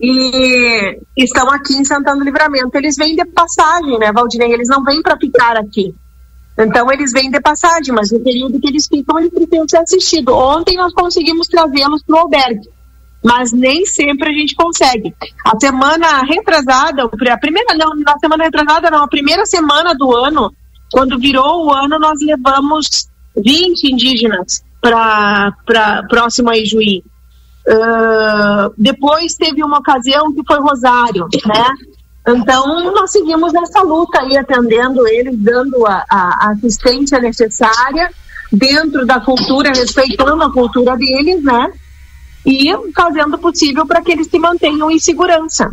e estão aqui em Santana do Livramento. Eles vêm de passagem, né, Valdinei? Eles não vêm para ficar aqui. Então eles vêm de passagem, mas no período que eles ficam, eles precisam ser assistidos. Ontem nós conseguimos trazê-los para o albergue, mas nem sempre a gente consegue. A semana retrasada, a primeira não, na semana retrasada não, a primeira semana do ano, quando virou o ano, nós levamos 20 indígenas para próximo a Ijuí. Uh, depois teve uma ocasião que foi Rosário, né? Então, nós seguimos nessa luta aí, atendendo eles, dando a, a assistência necessária dentro da cultura, respeitando a cultura deles, né? E fazendo o possível para que eles se mantenham em segurança.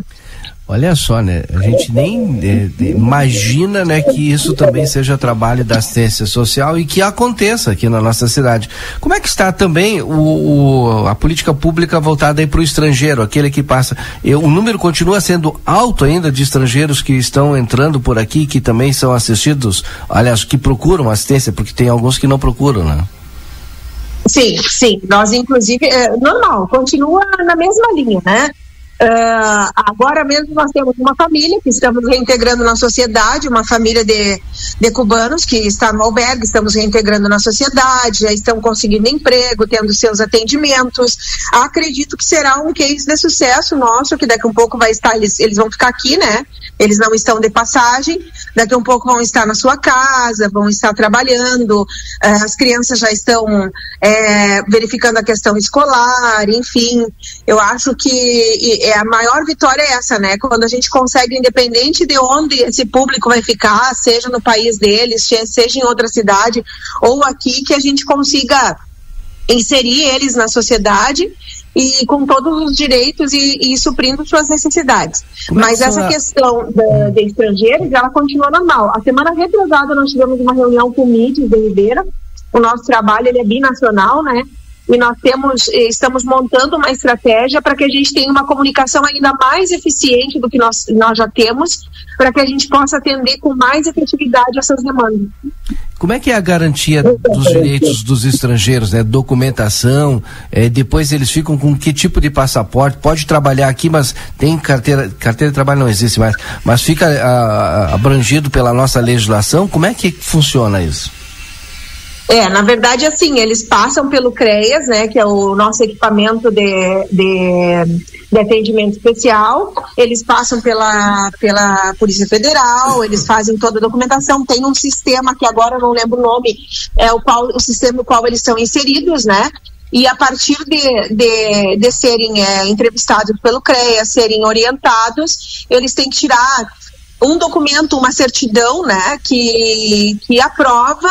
Olha só, né? A gente nem imagina, né, que isso também seja trabalho da assistência social e que aconteça aqui na nossa cidade. Como é que está também o, o a política pública voltada para o estrangeiro, aquele que passa? Eu, o número continua sendo alto ainda de estrangeiros que estão entrando por aqui, que também são assistidos, aliás, que procuram assistência, porque tem alguns que não procuram, né? Sim, sim. Nós, inclusive, é, normal, continua na mesma linha, né? Uh, agora mesmo nós temos uma família que estamos reintegrando na sociedade, uma família de, de cubanos que está no albergue, estamos reintegrando na sociedade, já estão conseguindo emprego, tendo seus atendimentos. Acredito que será um case de sucesso nosso, que daqui a um pouco vai estar, eles, eles vão ficar aqui, né? Eles não estão de passagem, daqui a um pouco vão estar na sua casa, vão estar trabalhando, eh, as crianças já estão é, verificando a questão escolar, enfim. Eu acho que é a maior vitória é essa, né? Quando a gente consegue, independente de onde esse público vai ficar, seja no país deles, seja em outra cidade ou aqui, que a gente consiga inserir eles na sociedade e com todos os direitos e, e suprindo suas necessidades. Como é Mas essa questão da, de estrangeiros, ela continua normal. A semana retrasada nós tivemos uma reunião com o MIT de Ribeira. O nosso trabalho ele é binacional, né? E nós temos, estamos montando uma estratégia para que a gente tenha uma comunicação ainda mais eficiente do que nós, nós já temos, para que a gente possa atender com mais efetividade essas demandas. Como é que é a garantia dos direitos dos estrangeiros, né? Documentação, é, depois eles ficam com que tipo de passaporte? Pode trabalhar aqui, mas tem carteira, carteira de trabalho não existe mais, mas fica a, a, abrangido pela nossa legislação. Como é que funciona isso? É, na verdade, assim, eles passam pelo CREAS, né, que é o nosso equipamento de, de, de, atendimento especial, eles passam pela, pela Polícia Federal, eles fazem toda a documentação, tem um sistema que agora eu não lembro o nome, é o, qual, o sistema no qual eles são inseridos, né, e a partir de, de, de serem é, entrevistados pelo CREA, serem orientados, eles têm que tirar um documento, uma certidão, né, que, que aprova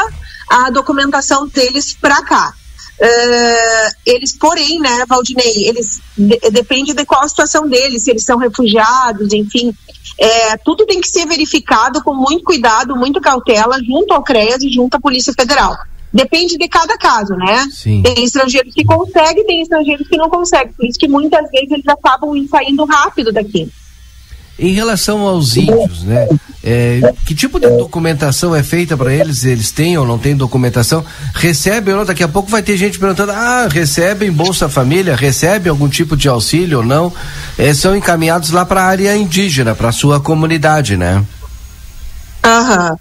a documentação deles para cá. Uh, eles, porém, né, Valdinei, eles de, depende de qual a situação deles, se eles são refugiados, enfim, é, tudo tem que ser verificado com muito cuidado, muita cautela, junto ao CREAS e junto à Polícia Federal. Depende de cada caso, né? Sim. Tem estrangeiros que conseguem, tem estrangeiros que não conseguem. Por isso que muitas vezes eles acabam saindo rápido daqui. Em relação aos índios, né? É, que tipo de documentação é feita para eles? Eles têm ou não têm documentação? Recebem ou não? Daqui a pouco vai ter gente perguntando: ah, recebem Bolsa Família? Recebem algum tipo de auxílio ou não? É, são encaminhados lá para a área indígena, para a sua comunidade, né? Aham.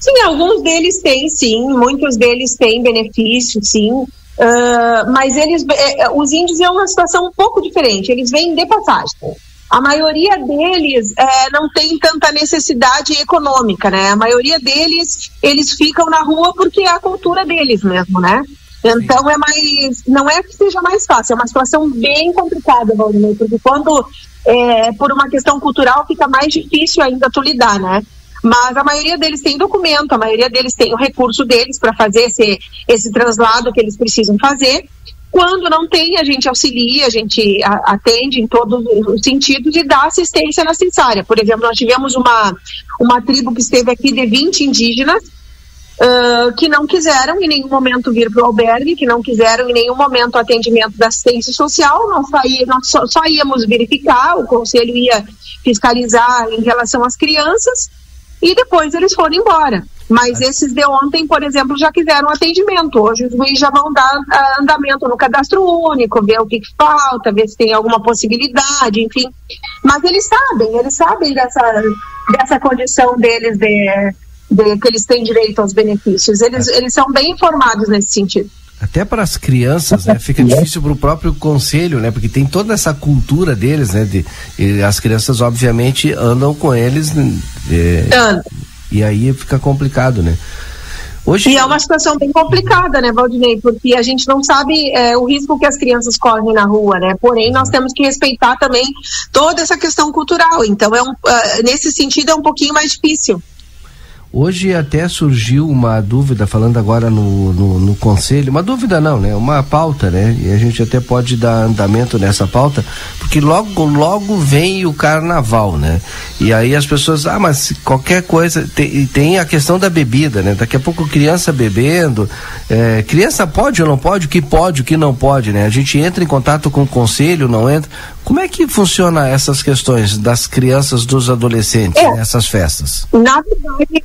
Sim, alguns deles têm, sim. Muitos deles têm benefício, sim. Ah, mas eles, eh, os índios é uma situação um pouco diferente. Eles vêm de passagem. A maioria deles eh, não tem tanta necessidade econômica, né? A maioria deles, eles ficam na rua porque é a cultura deles mesmo, né? Então é mais, não é que seja mais fácil, é uma situação bem complicada, Valdemir, porque quando é, por uma questão cultural fica mais difícil ainda tu lidar, né? Mas a maioria deles tem documento, a maioria deles tem o recurso deles para fazer esse, esse translado que eles precisam fazer. Quando não tem, a gente auxilia, a gente atende em todos os sentidos e dá assistência necessária. Por exemplo, nós tivemos uma, uma tribo que esteve aqui de 20 indígenas ah, que não quiseram em nenhum momento vir para o albergue, que não quiseram em nenhum momento atendimento da assistência social. Nós, nós só, só íamos verificar, o conselho ia fiscalizar em relação às crianças e depois eles foram embora. Mas esses de ontem, por exemplo, já quiseram atendimento. Hoje os juízes já vão dar ah, andamento no cadastro único, ver o que, que falta, ver se tem alguma possibilidade, enfim. Mas eles sabem, eles sabem dessa, dessa condição deles de, de que eles têm direito aos benefícios. Eles, eles são bem informados nesse sentido. Até para as crianças, né? Fica difícil para o próprio conselho, né? Porque tem toda essa cultura deles, né? De, e as crianças, obviamente, andam com eles. né? É, e aí fica complicado, né? Hoje... E é uma situação bem complicada, né, Valdinei? Porque a gente não sabe é, o risco que as crianças correm na rua, né? Porém, nós temos que respeitar também toda essa questão cultural. Então, é um, ah, nesse sentido, é um pouquinho mais difícil. Hoje até surgiu uma dúvida, falando agora no, no, no conselho, uma dúvida não, né? Uma pauta, né? E a gente até pode dar andamento nessa pauta, porque logo, logo vem o carnaval, né? E aí as pessoas, ah, mas qualquer coisa, tem, e tem a questão da bebida, né? Daqui a pouco criança bebendo, é, criança pode ou não pode, o que pode, o que não pode, né? A gente entra em contato com o conselho, não entra. Como é que funciona essas questões das crianças, dos adolescentes, É. nessas festas? Na verdade,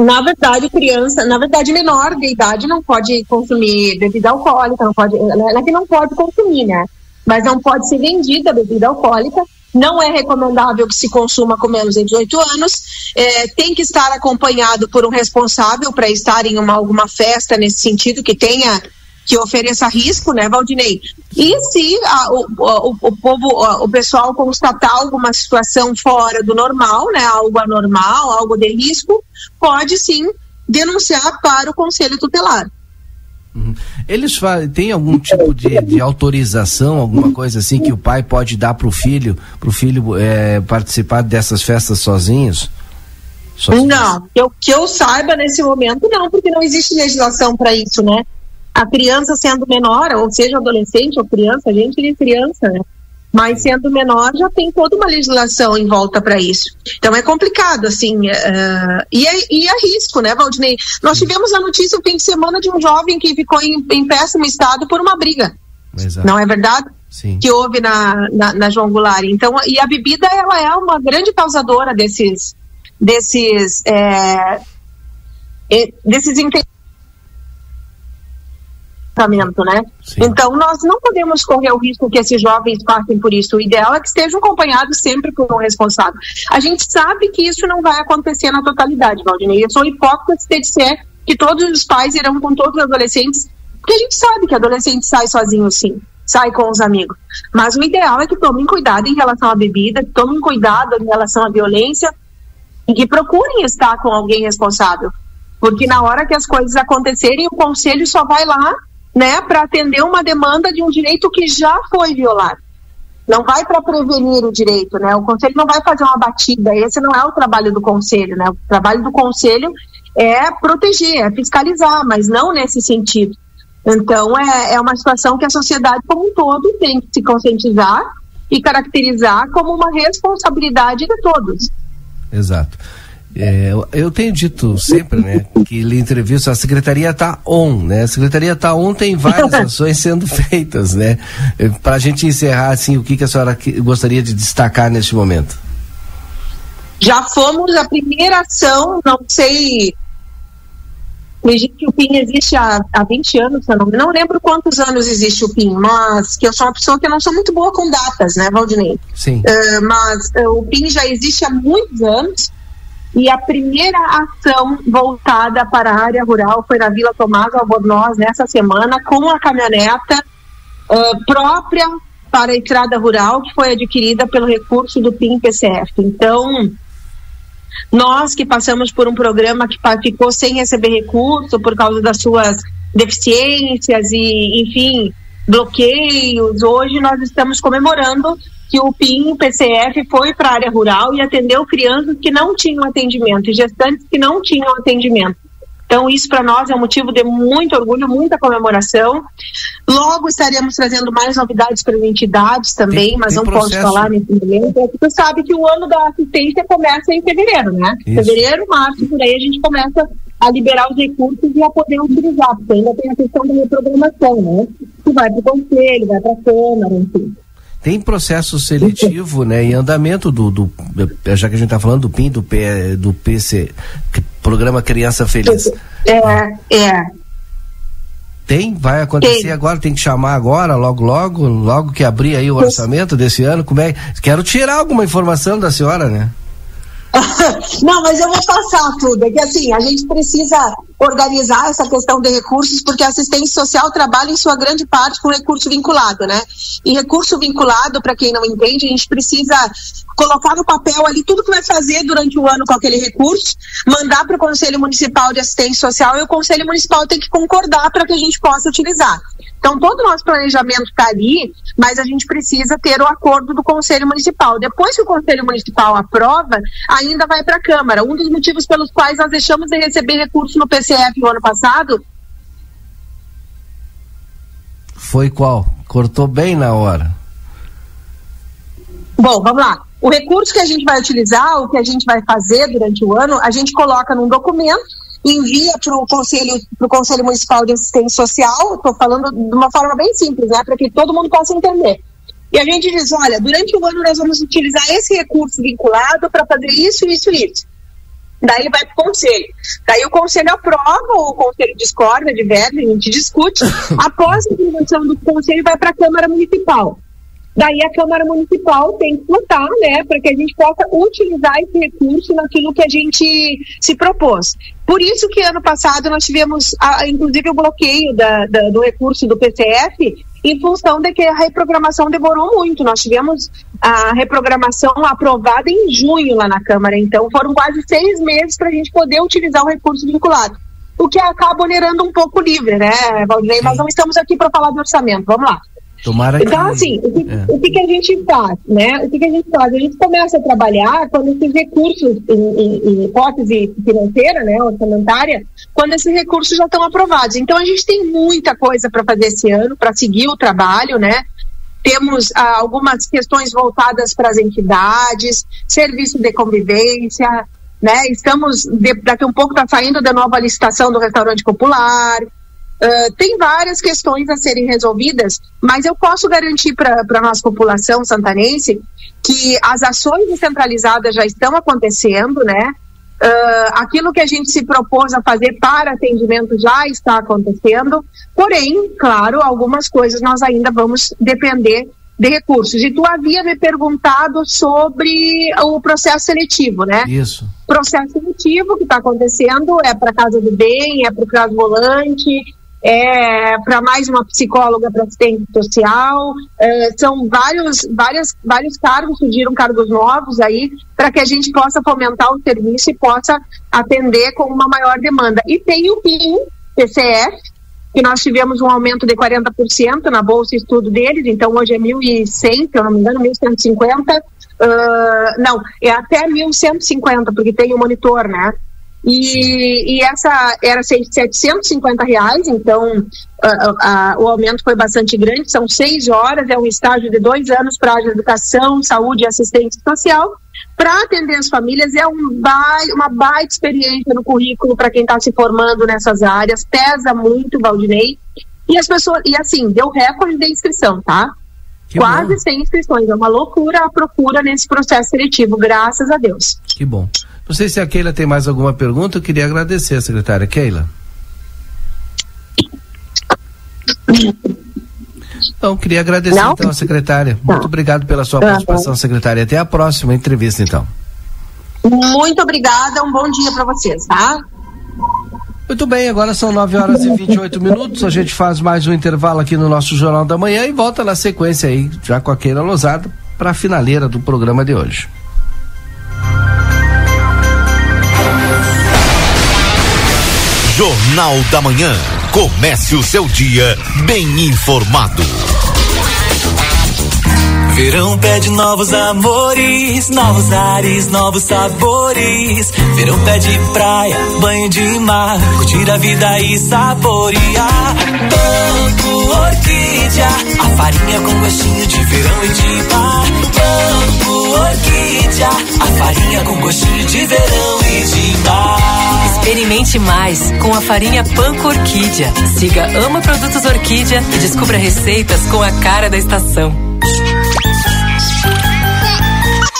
na verdade, criança, na verdade, menor de idade não pode consumir bebida alcoólica, não pode, é que não pode consumir, né? Mas não pode ser vendida bebida alcoólica. Não é recomendável que se consuma com menos de 18 anos. É, tem que estar acompanhado por um responsável para estar em uma, alguma festa nesse sentido que tenha que ofereça risco, né, Valdinei? E se a- o, o, o povo, a- o pessoal constatar alguma situação fora do normal, né, algo anormal, algo de risco, pode sim denunciar para o conselho tutelar. Eles fa- têm algum tipo de, de autorização, alguma coisa assim que o pai pode dar para o filho, para o filho eh, participar dessas festas sozinhos? Não, que eu, que eu saiba nesse momento, não, porque não existe legislação para isso, né? A criança sendo menor, ou seja, adolescente ou criança, a gente é criança, né? Mas sendo menor, já tem toda uma legislação em volta para isso. Então é complicado, assim. eh, e, é, e é risco, né, Valdinei? Nós tivemos a notícia no fim de semana de um jovem que ficou em, em péssimo estado por uma briga. Não é verdade? Sim. Que houve na, na, na João Goulart. Então, e a bebida, ela é uma grande causadora desses, desses, é, desses comportamento, né? Então, nós não podemos correr o risco que esses jovens passem por isso. O ideal é que estejam acompanhados sempre por um responsável. A gente sabe que isso não vai acontecer na totalidade, Valdinei. Eu sou hipócrita de dizer que todos os pais irão com todos os adolescentes, porque a gente sabe que adolescente sai sozinho, sim. Sai com os amigos. Mas o ideal é que tomem cuidado em relação à bebida, que tomem cuidado em relação à violência e que procurem estar com alguém responsável. Porque na hora que as coisas acontecerem, o conselho só vai lá, né, para atender uma demanda de um direito que já foi violado. Não vai para prevenir o direito, né? O conselho não vai fazer uma batida. Esse não é o trabalho do conselho, né? O trabalho do conselho é proteger, é fiscalizar, mas não nesse sentido. Então, é, é uma situação que a sociedade como um todo tem que se conscientizar e caracterizar como uma responsabilidade de todos. Exato. É, eu- tenho dito sempre, né, que lhe entrevista, a secretaria está on, né? A secretaria está on, tem várias [LAUGHS] ações sendo feitas, né? Para a gente encerrar, assim, o que, que a senhora gostaria de destacar neste momento? Já fomos a primeira ação, não sei. Acredito que o PIN existe há, há 20 anos, eu não, não lembro quantos anos existe o PIN, mas que eu sou uma pessoa que não sou muito boa com datas, né, Valdinei? Sim. Ah, mas ah, o PIN já existe há muitos anos e a primeira ação voltada para a área rural foi na Vila Tomás Albornoz nessa semana com a caminhoneta ah, própria para a estrada rural que foi adquirida pelo recurso do PIN PCF. Então, nós que passamos por um programa que ficou sem receber recurso por causa das suas deficiências e, enfim, bloqueios, hoje nós estamos comemorando que o PIN PCF foi para a área rural e atendeu crianças que não tinham atendimento e gestantes que não tinham atendimento. Então, isso para nós é um motivo de muito orgulho, muita comemoração. Logo estaremos trazendo mais novidades para as entidades também, mas tem não posso processo- falar nesse momento. É que Tu sabe que o ano da assistência começa em fevereiro, né? Isso. Fevereiro, março, por aí a gente começa a liberar os recursos e a poder utilizar, porque ainda tem a questão da reprogramação, né? Que vai para o conselho, vai para a Câmara, enfim. Tem processo seletivo, né, em andamento do, do já que a gente está falando do PIN, do, P, do PC, Programa Criança Feliz. É, é. Tem? Vai acontecer Tem. agora? Tem que chamar agora, logo, logo, logo que abrir aí o orçamento desse ano? Como é? Quero tirar alguma informação da senhora, né? [LAUGHS] Não, mas eu vou passar tudo. É que assim, a gente precisa organizar essa questão de recursos, porque a assistência social trabalha em sua grande parte com recurso vinculado, né? E recurso vinculado, para quem não entende, a gente precisa colocar no papel ali tudo que vai fazer durante o ano com aquele recurso, mandar para o Conselho Municipal de Assistência Social e o Conselho Municipal tem que concordar para que a gente possa utilizar. Então, todo o nosso planejamento está ali, mas a gente precisa ter o acordo do Conselho Municipal. Depois que o Conselho Municipal aprova, ainda vai para a Câmara. Um dos motivos pelos quais nós deixamos de receber recurso no PCF no ano passado Foi qual? Cortou bem na hora. Bom, vamos lá. O recurso que a gente vai utilizar, o que a gente vai fazer durante o ano, a gente coloca num documento, envia para o Conselho, pro Conselho Municipal de Assistência Social, estou falando de uma forma bem simples, né, para que todo mundo possa entender. E a gente diz, olha, durante o ano nós vamos utilizar esse recurso vinculado para fazer isso, isso e isso. Daí ele vai para o conselho. Daí o conselho aprova, ou o conselho discorda, diverge, a gente discute. [LAUGHS] Após a aprovação do conselho, vai para a Câmara Municipal. Daí a Câmara Municipal tem que votar, né, para que a gente possa utilizar esse recurso naquilo que a gente se propôs. Por isso que ano passado nós tivemos, ah, inclusive, o bloqueio da- da- do recurso do PCF em função de que a reprogramação demorou muito. Nós tivemos a reprogramação aprovada em junho lá na Câmara, então foram quase seis meses para a gente poder utilizar o recurso vinculado. O que acaba onerando um pouco o livre, né, Valdinei? Mas não estamos aqui para falar do orçamento. Vamos lá. Tomara que. Então, assim, o que, É. o que a gente faz, né? O que, que a gente faz? A gente começa a trabalhar quando esses recursos, em, em- em hipótese financeira, né, orçamentária, quando esses recursos já estão aprovados. Então, a gente tem muita coisa para fazer esse ano, para seguir o trabalho, né? Temos ah, algumas questões voltadas para as entidades, serviço de convivência, né? Estamos, de- daqui a um pouco está saindo de novo a licitação do restaurante popular, Uh, tem várias questões a serem resolvidas, mas eu posso garantir para a nossa população santanense que as ações descentralizadas já estão acontecendo, né? Uh, aquilo que a gente se propôs a fazer para atendimento já está acontecendo, porém, claro, algumas coisas nós ainda vamos depender de recursos. E tu havia me perguntado sobre o processo seletivo, né? Isso. processo seletivo que está acontecendo é para Casa do Bem, é para o Caso Volante, é para mais uma psicóloga para assistente social, é, são vários, várias, vários cargos, surgiram cargos novos aí, para que a gente possa fomentar o serviço e possa atender com uma maior demanda. E tem o PIN, PCF, que nós tivemos um aumento de 40% na bolsa estudo deles, então hoje é 1.100, se eu não me engano, 1.150, ah, não, é até 1.150, porque tem o monitor, né? E, e essa era 750 reais, então a, a, o aumento foi bastante grande, são seis horas, é um estágio de dois anos para a educação, saúde e assistência social. Para atender as famílias é um bai, uma baita experiência no currículo para quem está se formando nessas áreas, pesa muito, Valdinei. E as pessoas, e assim, deu recorde de inscrição, tá? Que Quase bom. 100 inscrições, é uma loucura a procura nesse processo seletivo, graças a Deus. Que bom. Não sei se a Keila tem mais alguma pergunta, eu queria agradecer a secretária. Keila. Então, queria agradecer Não? então a secretária. Muito obrigado pela sua participação, secretária. Até a próxima entrevista, então. Muito obrigada, um bom dia para vocês, tá? Muito bem, agora são 9 horas e 28 minutos. A gente faz mais um intervalo aqui no nosso Jornal da Manhã e volta na sequência aí, já com a Keila Losada, para a finaleira do programa de hoje. Jornal da Manhã. Comece o seu dia bem informado. Verão pede novos amores, novos ares, novos sabores. Verão pede praia, banho de mar, curtir a vida e saborear. Banco Orquídea, a farinha com gostinho de verão e de mar. Banco Orquídea, a farinha com gostinho de verão e de mar. Experimente mais com a farinha Panko Orquídea. Siga Ama Produtos Orquídea e descubra receitas com a cara da estação.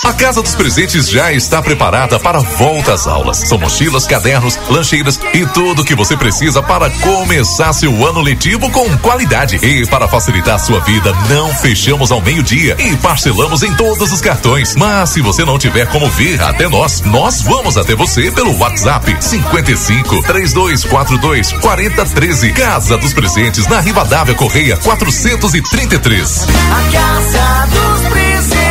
A Casa dos Presentes já está preparada para volta às aulas. São mochilas, cadernos, lancheiras e tudo o que você precisa para começar seu ano letivo com qualidade. E para facilitar sua vida, não fechamos ao meio-dia e parcelamos em todos os cartões. Mas se você não tiver como vir até nós, nós vamos até você pelo WhatsApp 55 3242 4013. Casa dos Presentes na Rivadavia Correia 433. A Casa dos Presentes.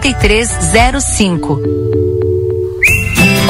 8305.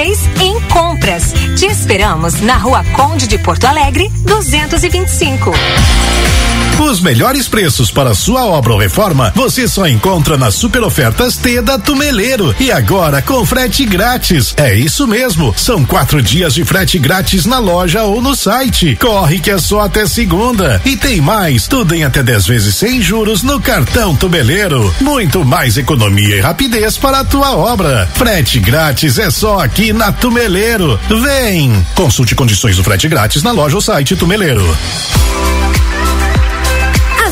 em compras. Te esperamos na Rua Conde de Porto Alegre, 225. Os melhores preços para sua obra ou reforma você só encontra nas super ofertas T da Tumeleiro. E agora com frete grátis. É isso mesmo. São quatro dias de frete grátis na loja ou no site. Corre que é só até segunda. E tem mais, tudo em até 10 vezes sem juros no cartão Tumeleiro. Muito mais economia e rapidez para a tua obra. Frete grátis é só aqui na Tumeleiro. Vem! Consulte condições do frete grátis na loja ou site Tumeleiro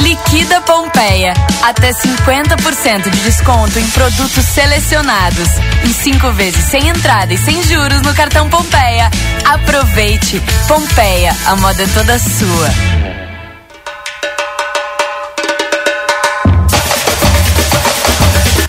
Liquida Pompeia. Até 50% de desconto em produtos selecionados. Em cinco vezes sem entrada e sem juros no cartão Pompeia. Aproveite. Pompeia, a moda é toda sua.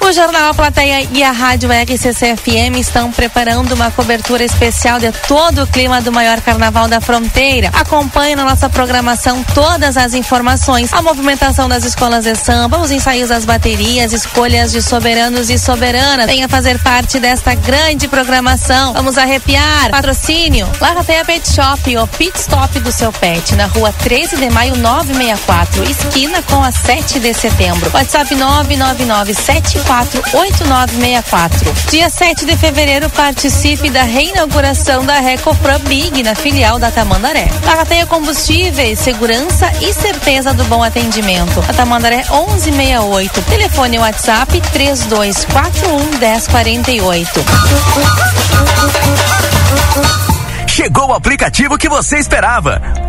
O Jornal Plateia e a Rádio RCCFM estão preparando uma cobertura especial de todo o clima do maior carnaval da fronteira. Acompanhe na nossa programação todas as informações, a movimentação das escolas de samba, os ensaios das baterias, escolhas de soberanos e soberanas. Venha fazer parte desta grande programação. Vamos arrepiar. Patrocínio. Larrateia Pet Shop, o pit stop do seu pet, na rua 13 de maio 964, esquina com a 7 de setembro. WhatsApp 99974 8964. Dia 7 de fevereiro, participe da reinauguração da Recofran Big na filial da Tamandaré. Larrateia Combustíveis, segurança e certeza do bom atendimento. A Tamandaré 1168. Telefone WhatsApp 3241 1048. Chegou o aplicativo que você esperava.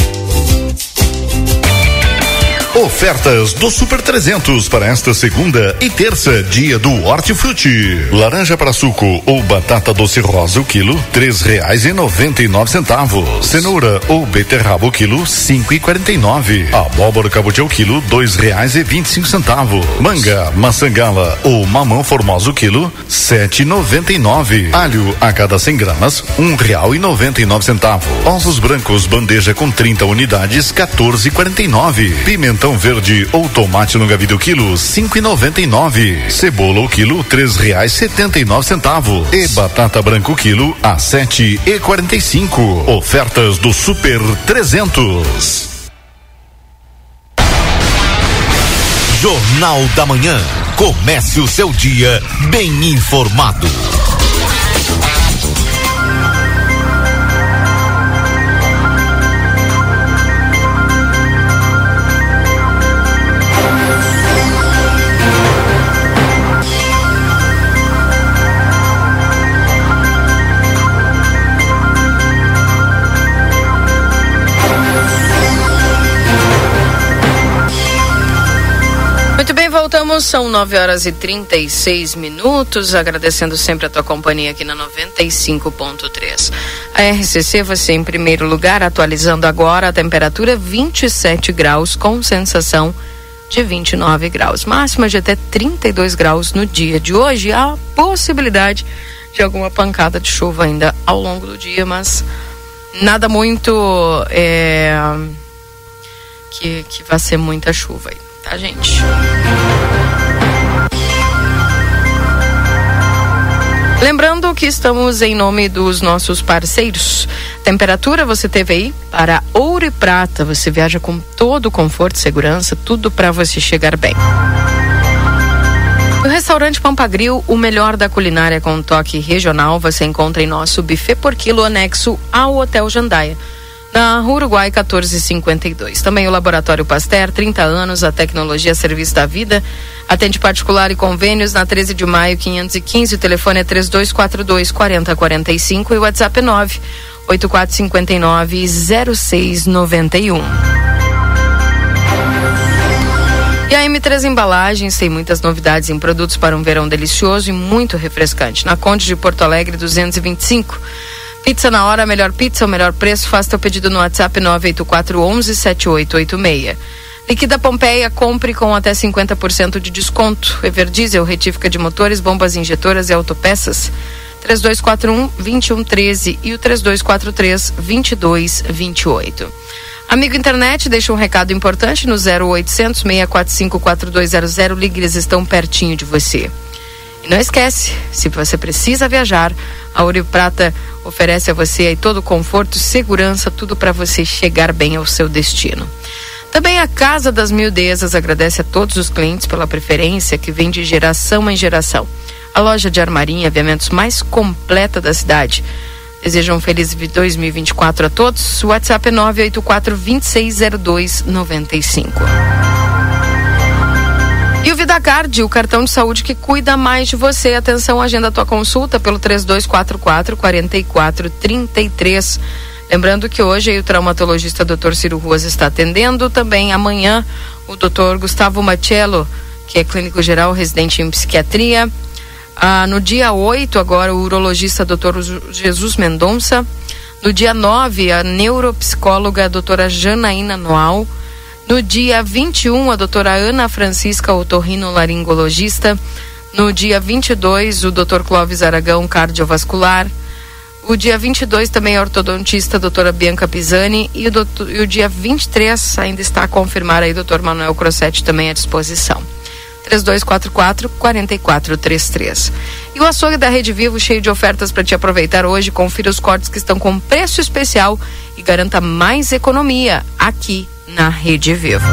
Ofertas do Super 300 para esta segunda e terça, dia do Hortifruti. Laranja para suco ou batata doce rosa o quilo, três reais e noventa e nove centavos. Cenoura ou beterraba o quilo, cinco e quarenta e nove. Abóbora cabotiá o quilo, dois reais e vinte e cinco centavos. Manga, maçangala ou mamão formosa o quilo, sete e noventa e nove. Alho a cada 100 gramas, um real e noventa e nove centavos. Ovos brancos bandeja com 30 unidades, 14 e quarenta e nove. Pimentão verde ou tomate longa vida o quilo, cinco e noventa e nove. Cebola o quilo, três reais setenta e nove centavos. E batata branca quilo, a sete e quarenta e cinco. Ofertas do Super 300. Jornal da Manhã. Comece o seu dia bem informado. Voltamos. São 9 horas e 36 minutos. Agradecendo sempre a tua companhia aqui na 95.3. A RCC, você em primeiro lugar, atualizando agora a temperatura 27 graus, com sensação de 29 graus. Máxima de até 32 graus no dia de hoje. Há possibilidade de alguma pancada de chuva ainda ao longo do dia, mas nada muito. É, que, que vai ser muita chuva aí tá, gente? Lembrando que estamos em nome dos nossos parceiros. Temperatura você teve aí para Ouro e Prata. Você viaja com todo o conforto e segurança, tudo para você chegar bem. No restaurante Pampagril, o melhor da culinária com toque regional, você encontra em nosso buffet por quilo anexo ao Hotel Jandaia na Uruguai 1452. Também o Laboratório Pasteur, 30 anos, a tecnologia a serviço da vida. Atende particular e convênios na 13 de maio 515. O telefone é 3242 4045 e o WhatsApp é 9 8459 0691. E a M3 Embalagens tem muitas novidades em produtos para um verão delicioso e muito refrescante. Na Conde de Porto Alegre 225. Pizza na hora, melhor pizza, o melhor preço. Faça teu pedido no WhatsApp 98411 7886. Liquida Pompeia, compre com até 50% de desconto. Everdiesel, retífica de motores, bombas injetoras e autopeças. 3241 2113 e o 3243 2228. Amigo internet, deixa um recado importante no 0800 645 4200. Ligue, eles estão pertinho de você. E não esquece, se você precisa viajar, a Ouro Prata oferece a você todo o conforto, segurança, tudo para você chegar bem ao seu destino. Também a Casa das Mildezas agradece a todos os clientes pela preferência que vem de geração em geração. A loja de armarinha e aviamentos mais completa da cidade. Desejam um feliz 2024 a todos. WhatsApp é 984 260295. E o VidaCard, o cartão de saúde que cuida mais de você. Atenção, agenda tua consulta pelo 3244 4433. Lembrando que hoje o traumatologista Dr. Ciro Ruas está atendendo. Também amanhã o Dr. Gustavo Machello, que é clínico geral, residente em psiquiatria. Ah, no dia 8, agora, o urologista Dr. Jesus Mendonça. No dia 9, a neuropsicóloga doutora Janaína Noal. No dia 21, a doutora Ana Francisca Otorrino Laringologista. No dia 22, o doutor Clóvis Aragão, cardiovascular. O dia 22 também a ortodontista a doutora Bianca Pisani e o, doutor, e o dia 23 ainda está a confirmar aí doutor Manuel Crossetti também à disposição. 3244 4433. E o açougue da Rede Vivo cheio de ofertas para te aproveitar hoje. Confira os cortes que estão com preço especial e garanta mais economia aqui na Rede Vivo.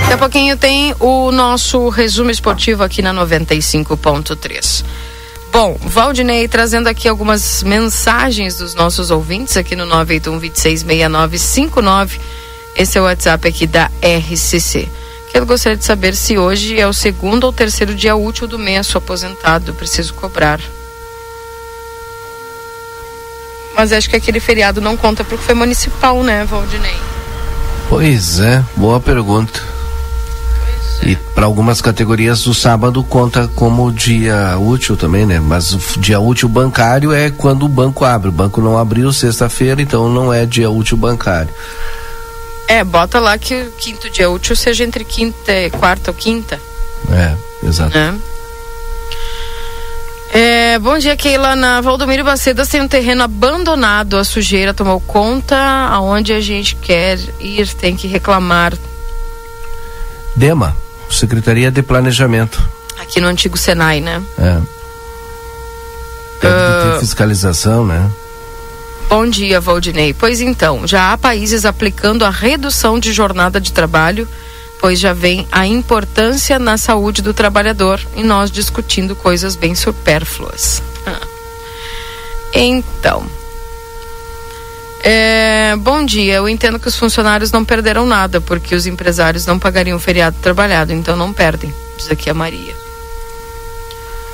Daqui a pouquinho tem o nosso resumo esportivo aqui na 95.3. Bom, Valdinei trazendo aqui algumas mensagens dos nossos ouvintes aqui no 981 266959. Esse é o WhatsApp aqui da RCC. Eu gostaria de saber se hoje é o segundo ou terceiro dia útil do mês, aposentado, preciso cobrar. Mas acho que aquele feriado não conta porque foi municipal, né, Valdinei? Pois é, boa pergunta. É. E para algumas categorias o sábado conta como dia útil também, né? Mas o dia útil bancário é quando o banco abre. O banco não abriu sexta-feira, então não é dia útil bancário. É, bota lá que o quinto dia útil seja entre quinta, quarta ou quinta. É, exato. É. É, bom dia, Keila. Na Valdomiro Bacedas tem um terreno abandonado. A sujeira tomou conta. Aonde a gente quer ir, tem que reclamar. DEMA, Secretaria de Planejamento. Aqui no antigo Senai, né? É. Deve uh... ter fiscalização, né? Bom dia, Valdinei. Pois então, já há países aplicando a redução de jornada de trabalho, pois já vem a importância na saúde do trabalhador e nós discutindo coisas bem supérfluas. Então. É, bom dia, eu entendo que os funcionários não perderam nada, porque os empresários não pagariam feriado trabalhado, então não perdem, diz aqui a Maria.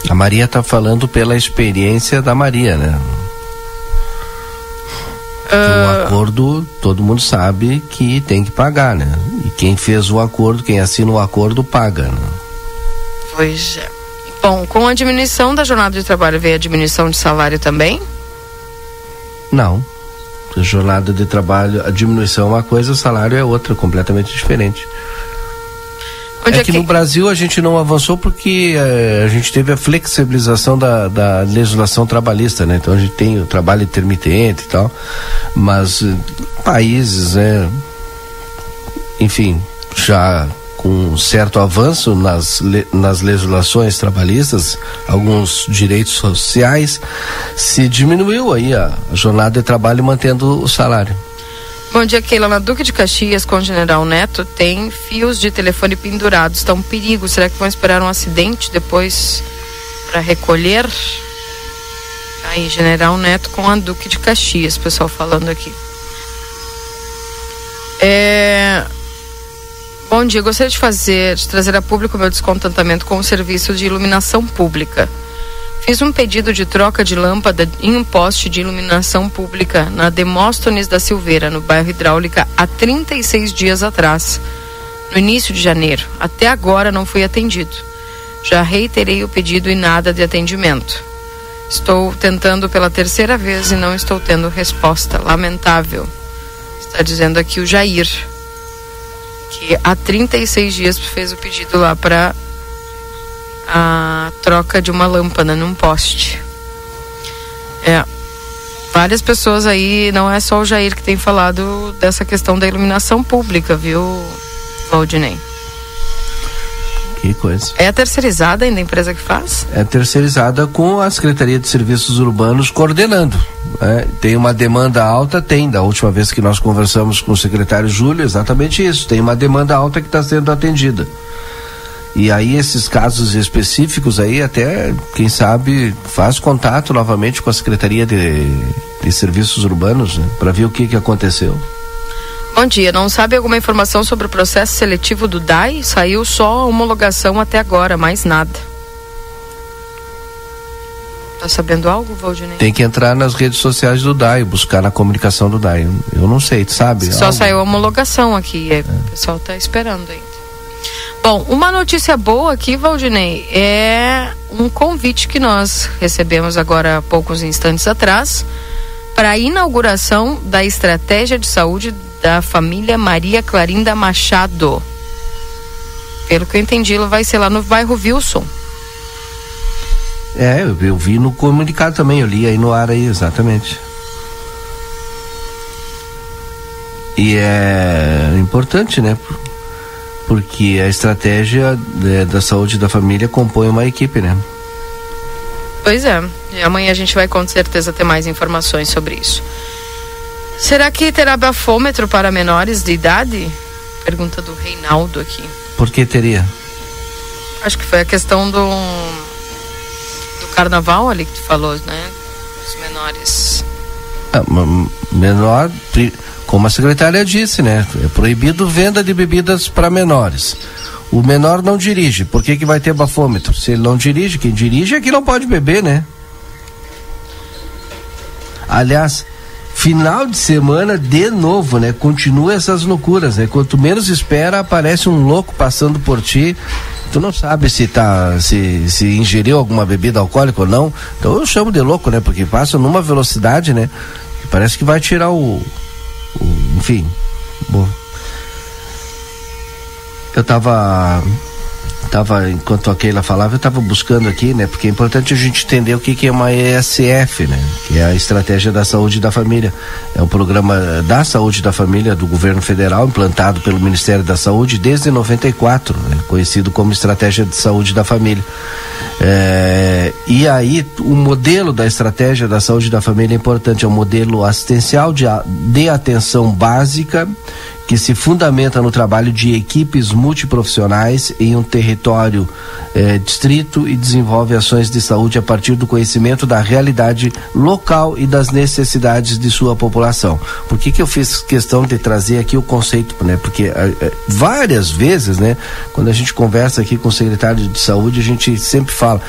A Maria está falando pela experiência da Maria, né? Uh... O ah. acordo, todo mundo sabe que tem que pagar, né? E quem fez o acordo, quem assina o acordo, paga. Né? Pois é. Bom, com a diminuição da jornada de trabalho veio a diminuição de salário também? Não. A jornada de trabalho, a diminuição é uma coisa, o salário é outra, completamente diferente. Onde é, é que, que, no Brasil a gente não avançou porque é, a gente teve a flexibilização da, da legislação trabalhista, né? Então a gente tem o trabalho intermitente e tal, mas eh, países, né? Enfim, já com certo avanço nas, nas legislações trabalhistas, alguns direitos sociais, se diminuiu aí a, a jornada de trabalho mantendo o salário. Bom dia, Keila. Na Duque de Caxias, com o General Neto, tem fios de telefone pendurados. Está um perigo. Será que vão esperar um acidente depois para recolher? Aí, General Neto com a Duque de Caxias, pessoal falando aqui. É... Bom dia, gostaria de fazer, de trazer a público meu descontentamento com o serviço de iluminação pública. Fiz um pedido de troca de lâmpada em um poste de iluminação pública na Demóstenes da Silveira, no bairro Hidráulica, há 36 dias atrás, no início de janeiro. Até agora não fui atendido. Já reiterei o pedido e nada de atendimento. Estou tentando pela terceira vez e não estou tendo resposta. Lamentável. Está dizendo aqui o Jair, que há 36 dias fez o pedido lá para a troca de uma lâmpada num poste. É. Várias pessoas aí, não é só o Jair que tem falado dessa questão da iluminação pública, viu, Valdinei? Que coisa. É a terceirizada ainda a empresa que faz? É terceirizada com a Secretaria de Serviços Urbanos coordenando. É, tem uma demanda alta? Tem. Da última vez que nós conversamos com o secretário Júlio, exatamente isso. Tem uma demanda alta que está sendo atendida. E aí esses casos específicos aí até, quem sabe, faz contato novamente com a Secretaria de, de Serviços Urbanos né, para ver o que, que aconteceu. Bom dia, não sabe alguma informação sobre o processo seletivo do DAI? Saiu só a homologação até agora, mais nada. Tá sabendo algo, Valdinei? Tem que entrar nas redes sociais do DAI, buscar na comunicação do DAI. Eu não sei, tu sabe? Só algo? saiu a homologação aqui, é. o pessoal tá esperando ainda. Bom, uma notícia boa aqui, Valdinei, é um convite que nós recebemos agora há poucos instantes atrás para a inauguração da estratégia de saúde da família Maria Clarinda Machado. Pelo que eu entendi, ela vai ser lá no bairro Wilson. É, eu, eu vi no comunicado também, eu li aí no ar aí, exatamente. E é importante, né? Porque a estratégia é, da saúde da família compõe uma equipe, né? Pois é. E amanhã a gente vai com certeza ter mais informações sobre isso. Será que terá bafômetro para menores de idade? Pergunta do Reinaldo aqui. Por que teria? Acho que foi a questão do do carnaval ali que tu falou, né? Os menores. Ah, menor, como a secretária disse, né? É proibido venda de bebidas para menores. O menor não dirige. Por que, que vai ter bafômetro? Se ele não dirige, quem dirige é que não pode beber, né? Aliás, final de semana de novo, né? Continua essas loucuras, né? Quanto menos espera, aparece um louco passando por ti. Tu não sabe se tá se, se ingeriu alguma bebida alcoólica ou não. Então eu chamo de louco, né? Porque passa numa velocidade, né? Que parece que vai tirar o, o enfim. Bom. Eu tava tava, enquanto a Keila falava, eu estava buscando aqui, né? Porque é importante a gente entender o que, que é uma ESF, né? Que é a Estratégia da Saúde da Família. É um programa da saúde da família do governo federal, implantado pelo Ministério da Saúde desde 94, né? conhecido como Estratégia de Saúde da Família. É, e aí, o modelo da Estratégia da Saúde da Família é importante, é um modelo assistencial de, de atenção básica que se fundamenta no trabalho de equipes multiprofissionais em um território eh, distrito e desenvolve ações de saúde a partir do conhecimento da realidade local e das necessidades de sua população. Por que, que eu fiz questão de trazer aqui o conceito, né? Porque eh, eh, várias vezes, né, quando a gente conversa aqui com o secretário de saúde, a gente sempre fala,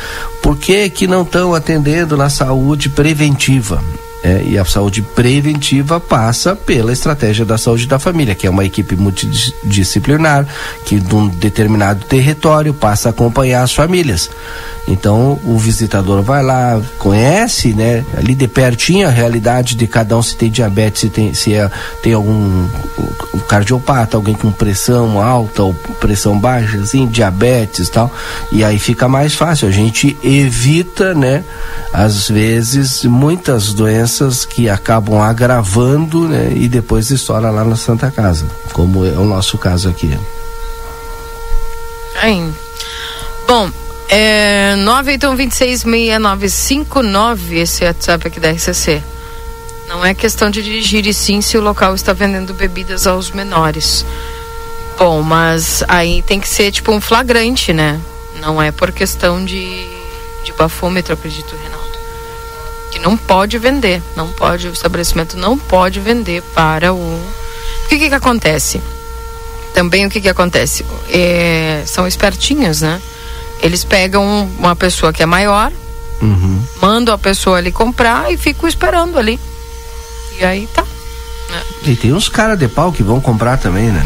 por que que não estão atendendo na saúde preventiva? É, e a saúde preventiva passa pela estratégia da saúde da família, que é uma equipe multidisciplinar que de um determinado território passa a acompanhar as famílias. Então o visitador vai lá, conhece, né, ali de pertinho a realidade de cada um se tem diabetes, se tem se é, tem algum cardiopata, alguém com pressão alta ou pressão baixa, assim, diabetes, tal. E aí fica mais fácil, a gente evita, né, às vezes muitas doenças doenças que acabam agravando né, e depois estoura lá na Santa Casa, como é o nosso caso aqui. Bem, bom, é 981266959, esse WhatsApp aqui da RCC. Não é questão de dirigir e sim se o local está vendendo bebidas aos menores. Bom, mas aí tem que ser tipo um flagrante, né? Não é por questão de, de bafômetro, acredito, Renato. Que não pode vender, não pode, o estabelecimento não pode vender para o. O que que, acontece? Também o que que acontece? É, são espertinhos, né? Eles pegam uma pessoa que é maior, Uhum. mandam a pessoa ali comprar e ficam esperando ali. E aí tá. E tem uns caras de pau que vão comprar também, né?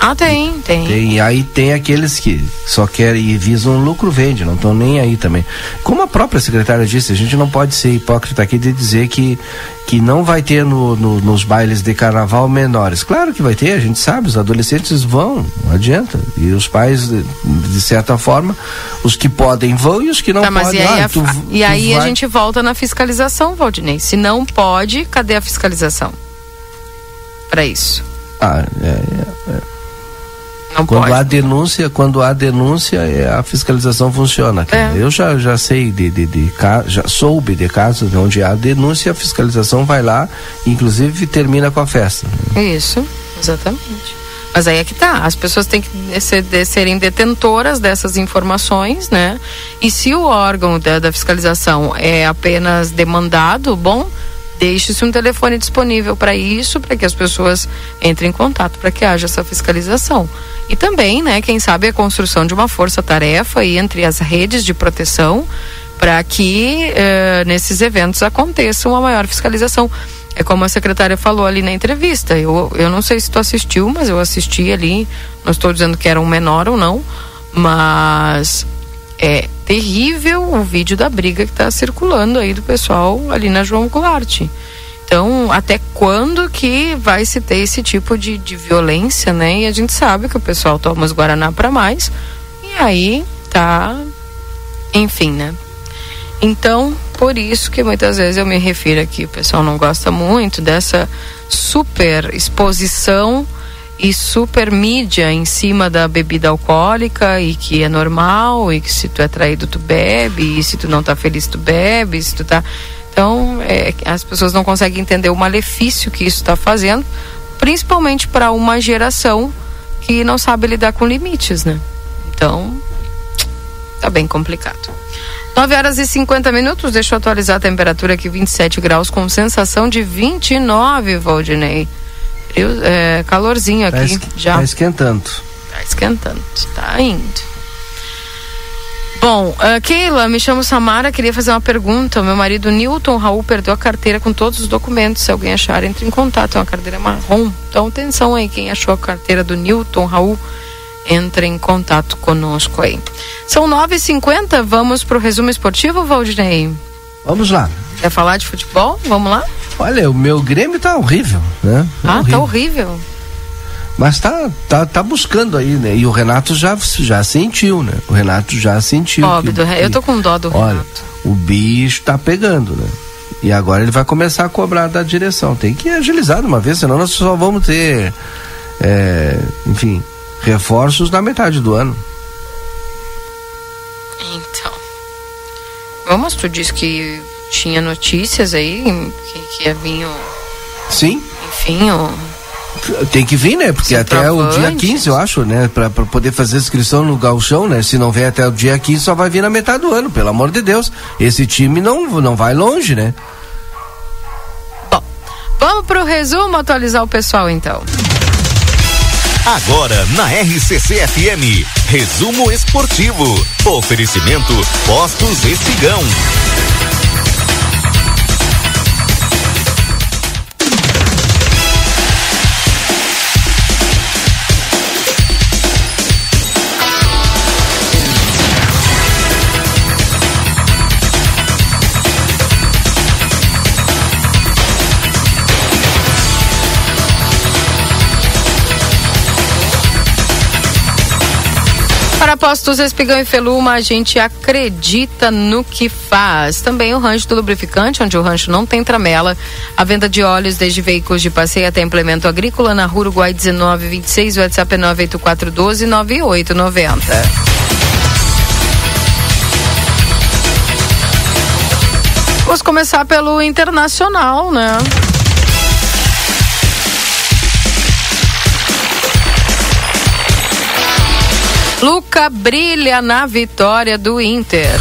Ah, tem, tem. Tem, e aí tem aqueles que só querem e visam lucro vende, não estão nem aí também. Como a própria secretária disse, a gente não pode ser hipócrita aqui de dizer que, que não vai ter no, no- nos bailes de carnaval menores. Claro que vai ter, a gente sabe, os adolescentes vão, não adianta. E os pais, de, de certa forma, os que podem vão e os que não Tá, podem. e aí, ah, a, tu- e aí a vai- gente volta na fiscalização, Valdinei. Se não pode, cadê a fiscalização? Para isso. Ah, é, é, é. Não quando pode. há denúncia, quando há denúncia, é, a fiscalização funciona. É. Eu já, já sei de, de, de já soube de casos onde há denúncia, a fiscalização vai lá, inclusive termina com a festa. Isso, exatamente. Mas aí é que tá, as pessoas têm que ser, de- serem detentoras dessas informações, né? E se o órgão da, da fiscalização é apenas demandado, bom, deixe-se um telefone disponível para isso, para que as pessoas entrem em contato, para que haja essa fiscalização. E também, né, quem sabe a construção de uma força-tarefa aí entre as redes de proteção para que eh, nesses eventos aconteça uma maior fiscalização. É como a secretária falou ali na entrevista. Eu, eu não sei se tu assistiu, mas eu assisti ali. Não estou dizendo que era um menor ou não, mas é terrível o vídeo da briga que está circulando aí do pessoal ali na João Goulart. Então, até quando que vai se ter esse tipo de, de violência, né? E a gente sabe que o pessoal toma os Guaraná para mais. E aí tá. Enfim, né? Então, por isso que muitas vezes eu me refiro aqui, o pessoal não gosta muito dessa super exposição e super mídia em cima da bebida alcoólica e que é normal e que se tu é traído tu bebe e se tu não tá feliz tu bebe, se tu tá então é, as pessoas não conseguem entender o malefício que isso está fazendo, principalmente para uma geração que não sabe lidar com limites, né? Então tá bem complicado. 9 horas e 50 minutos, deixa eu atualizar a temperatura aqui, 27 graus, com sensação de 29, Valdinei. Frio, é, calorzinho Tá, aqui es- já. tá esquentando. Tá esquentando, tá indo. Bom, ah, Keila, me chamo Samara, queria fazer uma pergunta. O meu marido Newton Raul perdeu a carteira com todos os documentos. Se alguém achar, entre em contato. É uma carteira marrom. Então, atenção aí, quem achou a carteira do Newton Raul, entre em contato conosco aí. São 9h50, vamos pro resumo esportivo, Valdinei? Vamos lá. Quer falar de futebol? Vamos lá? Olha, o meu Grêmio tá horrível, né? Ah, tá horrível. Mas tá, tá, tá buscando aí, né? E o Renato já, já sentiu, né? O Renato já sentiu. Pobre que- do Re- Eu tô com dó do Olha, Renato. o bicho tá pegando, né? E agora ele vai começar a cobrar da direção. Tem que agilizar de uma vez, senão nós só vamos ter, é, enfim, reforços na metade do ano. Vamos, tu disse que tinha notícias aí que, que ia vir o. Sim. Enfim, o. Tem que vir, né? Porque até o dia Centroavante. 15, eu acho, né? Pra, pra poder fazer inscrição no galchão, né? Se não vier até o dia 15, só vai vir na metade do ano, pelo amor de Deus. Esse time não, não vai longe, né? Vamos pro resumo atualizar o pessoal então. Agora na RCC FM, resumo esportivo. Oferecimento Postos Espigão. Postos Espigão e Feluma, a gente acredita no que faz. Também o rancho do lubrificante, onde o rancho não tem tramela. A venda de óleos desde veículos de passeio até implemento agrícola na Rua Uruguai 1926, o WhatsApp é 98412 9890. Vamos começar pelo internacional, né? Luca brilha na vitória do Inter.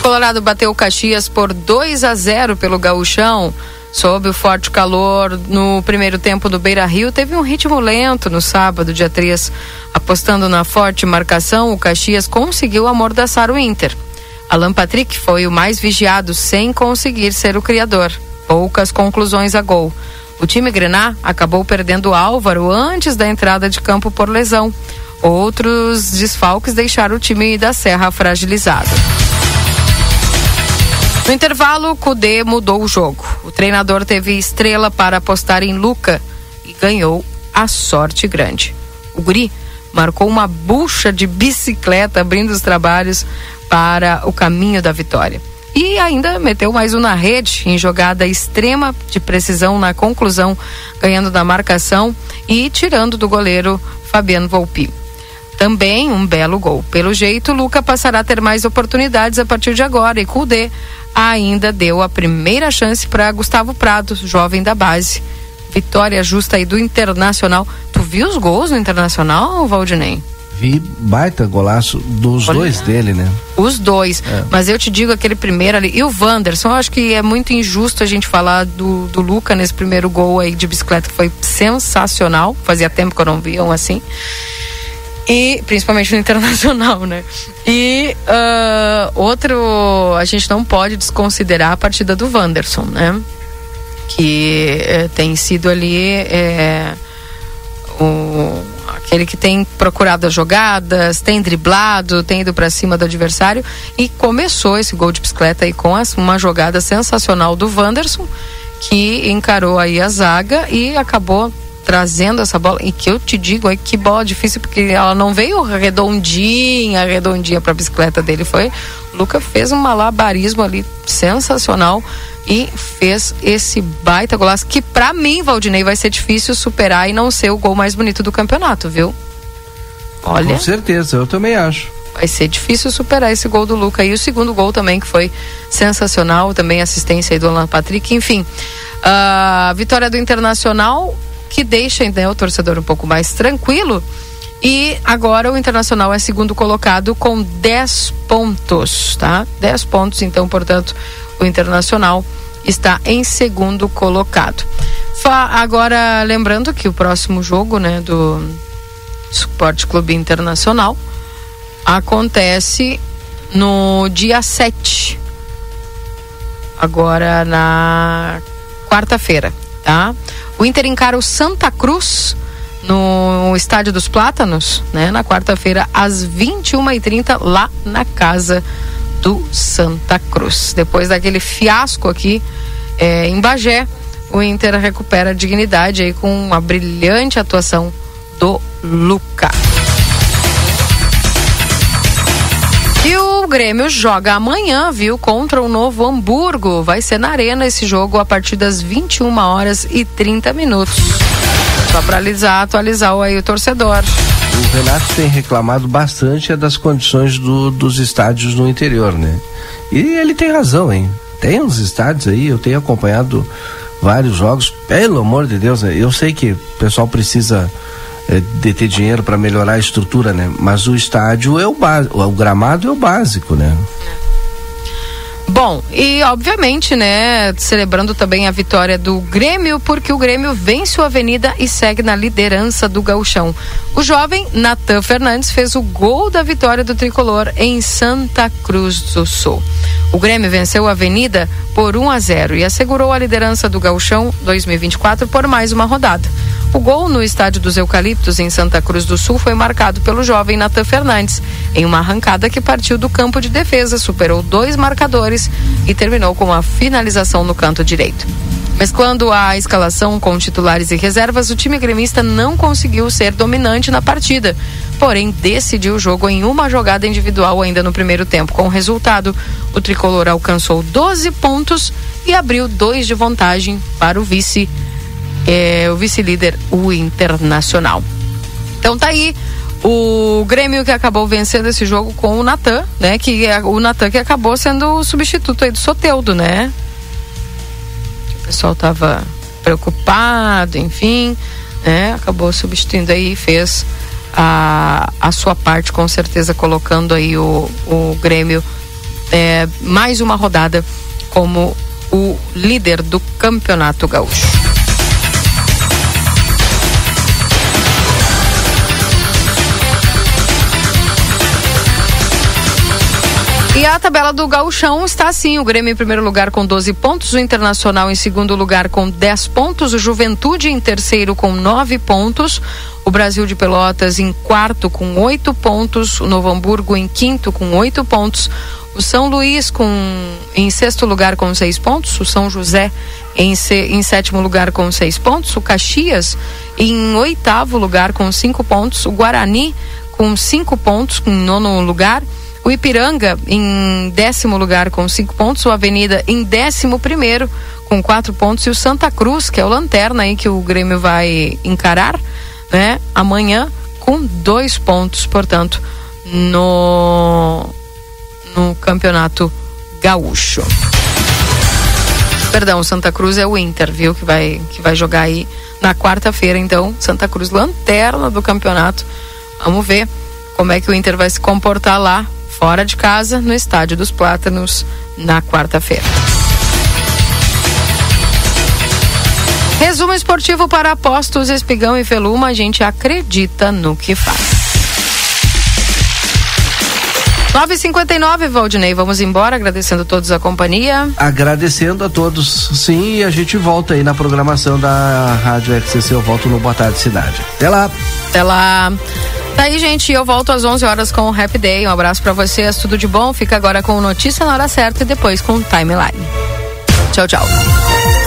Colorado bateu Caxias por 2 a 0 pelo Gaúchão. Sob o forte calor no primeiro tempo do Beira Rio, teve um ritmo lento no sábado, dia 3. Apostando na forte marcação, o Caxias conseguiu amordaçar o Inter. Alan Patrick foi o mais vigiado sem conseguir ser o criador. Poucas conclusões a gol. O time Grená acabou perdendo Álvaro antes da entrada de campo por lesão. Outros desfalques deixaram o time da Serra fragilizado. No intervalo, Cudê mudou o jogo. O treinador teve estrela para apostar em Luca e ganhou a sorte grande. O Guri marcou uma bucha de bicicleta abrindo os trabalhos para o caminho da vitória. E ainda meteu mais um na rede, em jogada extrema de precisão na conclusão, ganhando da marcação e tirando do goleiro Fabiano Volpi. Também um belo gol. Pelo jeito, Luca passará a ter mais oportunidades a partir de agora e Kudê ainda deu a primeira chance para Gustavo Prado, jovem da base. Vitória justa aí do Internacional. Tu viu os gols no Internacional, Valdinei? Vi baita golaço dos Olha. dois dele, né? Os dois. É. Mas eu te digo aquele primeiro ali. E o Wanderson, eu acho que é muito injusto a gente falar do, do Luca nesse primeiro gol aí de bicicleta, que foi sensacional. Fazia tempo que eu não via um assim. E principalmente no internacional, né? E ah, outro, a gente não pode desconsiderar a partida do Wanderson, né? Que eh, tem sido ali eh, o, aquele que tem procurado as jogadas, tem driblado, tem ido para cima do adversário e começou esse gol de bicicleta aí com as- uma jogada sensacional do Wanderson, que encarou aí a zaga e acabou trazendo essa bola e que eu te digo aí que bola difícil porque ela não veio redondinha, redondinha para a bicicleta dele foi. O Luca fez um malabarismo ali sensacional e fez esse baita golaço que pra mim, Valdinei, vai ser difícil superar e não ser o gol mais bonito do campeonato, viu? Olha, Com certeza, eu também acho. vai ser difícil superar esse gol do Luca e o segundo gol também que foi sensacional, também assistência aí do Alan Patrick, enfim. A vitória do Internacional que deixa né, o torcedor um pouco mais tranquilo. E agora o Internacional é segundo colocado com 10 pontos, tá? 10 pontos, então, portanto, o Internacional está em segundo colocado. Fa- agora, lembrando que o próximo jogo, né, do Esporte Clube Internacional acontece no dia 7. Agora na quarta-feira, tá? O Inter encara o Santa Cruz no Estádio dos Plátanos, né? Na quarta-feira, às 21h30, lá na casa do Santa Cruz. Depois daquele fiasco aqui eh, em Bagé, o Inter recupera a dignidade aí com uma brilhante atuação do Luca. O Grêmio joga amanhã, viu, contra o Novo Hamburgo. Vai ser na Arena esse jogo a partir das 21 horas e 30 minutos. Só para alisar, atualizar aí o torcedor. O Renato tem reclamado bastante das condições do- dos estádios no interior, né? E ele tem razão, hein? Tem uns estádios aí, eu tenho acompanhado vários jogos. Pelo amor de Deus, né? eu sei que o pessoal precisa eh, de ter dinheiro para melhorar a estrutura, né? Mas o estádio é o básico, o gramado é o básico, né? Bom, e obviamente, né, celebrando também a vitória do Grêmio, porque o Grêmio vence o Avenida e segue na liderança do gauchão. O jovem Natan Fernandes fez o gol da vitória do tricolor em Santa Cruz do Sul. O Grêmio venceu a Avenida por 1 a 0 e assegurou a liderança do gauchão 2024 por mais uma rodada. O gol no estádio dos Eucaliptos, em Santa Cruz do Sul, foi marcado pelo jovem Natan Fernandes, em uma arrancada que partiu do campo de defesa, superou dois marcadores e terminou com a finalização no canto direito. Mesclando a escalação com titulares e reservas, o time gremista não conseguiu ser dominante na partida, porém decidiu o jogo em uma jogada individual ainda no primeiro tempo. Com o resultado, o tricolor alcançou 12 pontos e abriu dois de vantagem para o vice é, o vice-líder, o Internacional. Então tá aí o Grêmio que acabou vencendo esse jogo com o Natan, né? Que é o Natan que acabou sendo o substituto aí do Soteudo, né? Pessoal tava preocupado, enfim, né? Acabou substituindo aí e fez a, a sua parte, com certeza, colocando aí o, o Grêmio é, mais uma rodada como o líder do Campeonato Gaúcho. E a tabela do Gauchão está assim: o Grêmio em primeiro lugar com 12 pontos, o Internacional em segundo lugar com 10 pontos, o Juventude em terceiro com 9 pontos, o Brasil de Pelotas em quarto com 8 pontos, o Novo Hamburgo em quinto com 8 pontos, o São Luís com em sexto lugar com 6 pontos, o São José em, em sétimo lugar com 6 pontos, o Caxias em oitavo lugar com 5 pontos, o Guarani com 5 pontos em nono lugar. O Ipiranga em décimo lugar com cinco pontos, o Avenida em décimo primeiro com quatro pontos e o Santa Cruz, que é o lanterna aí que o Grêmio vai encarar, né? Amanhã com dois pontos, portanto, no no campeonato gaúcho. Perdão, Santa Cruz é o Inter, viu? Que vai que vai jogar aí na quarta-feira, então Santa Cruz lanterna do campeonato. Vamos ver como é que o Inter vai se comportar lá fora de casa, no Estádio dos Plátanos, na quarta-feira. Resumo esportivo para apostos, Espigão e Feluma, a gente acredita no que faz. 9h59, Valdinei, vamos embora, agradecendo a todos a companhia. Agradecendo a todos, sim, e a gente volta aí na programação da Rádio RCC, eu volto no Boa Tarde Cidade. Até lá! Até lá! Tá aí, gente, eu volto às 11 horas com o Happy Day. Um abraço para vocês, tudo de bom. Fica agora com notícia na hora certa e depois com o timeline. Tchau, tchau.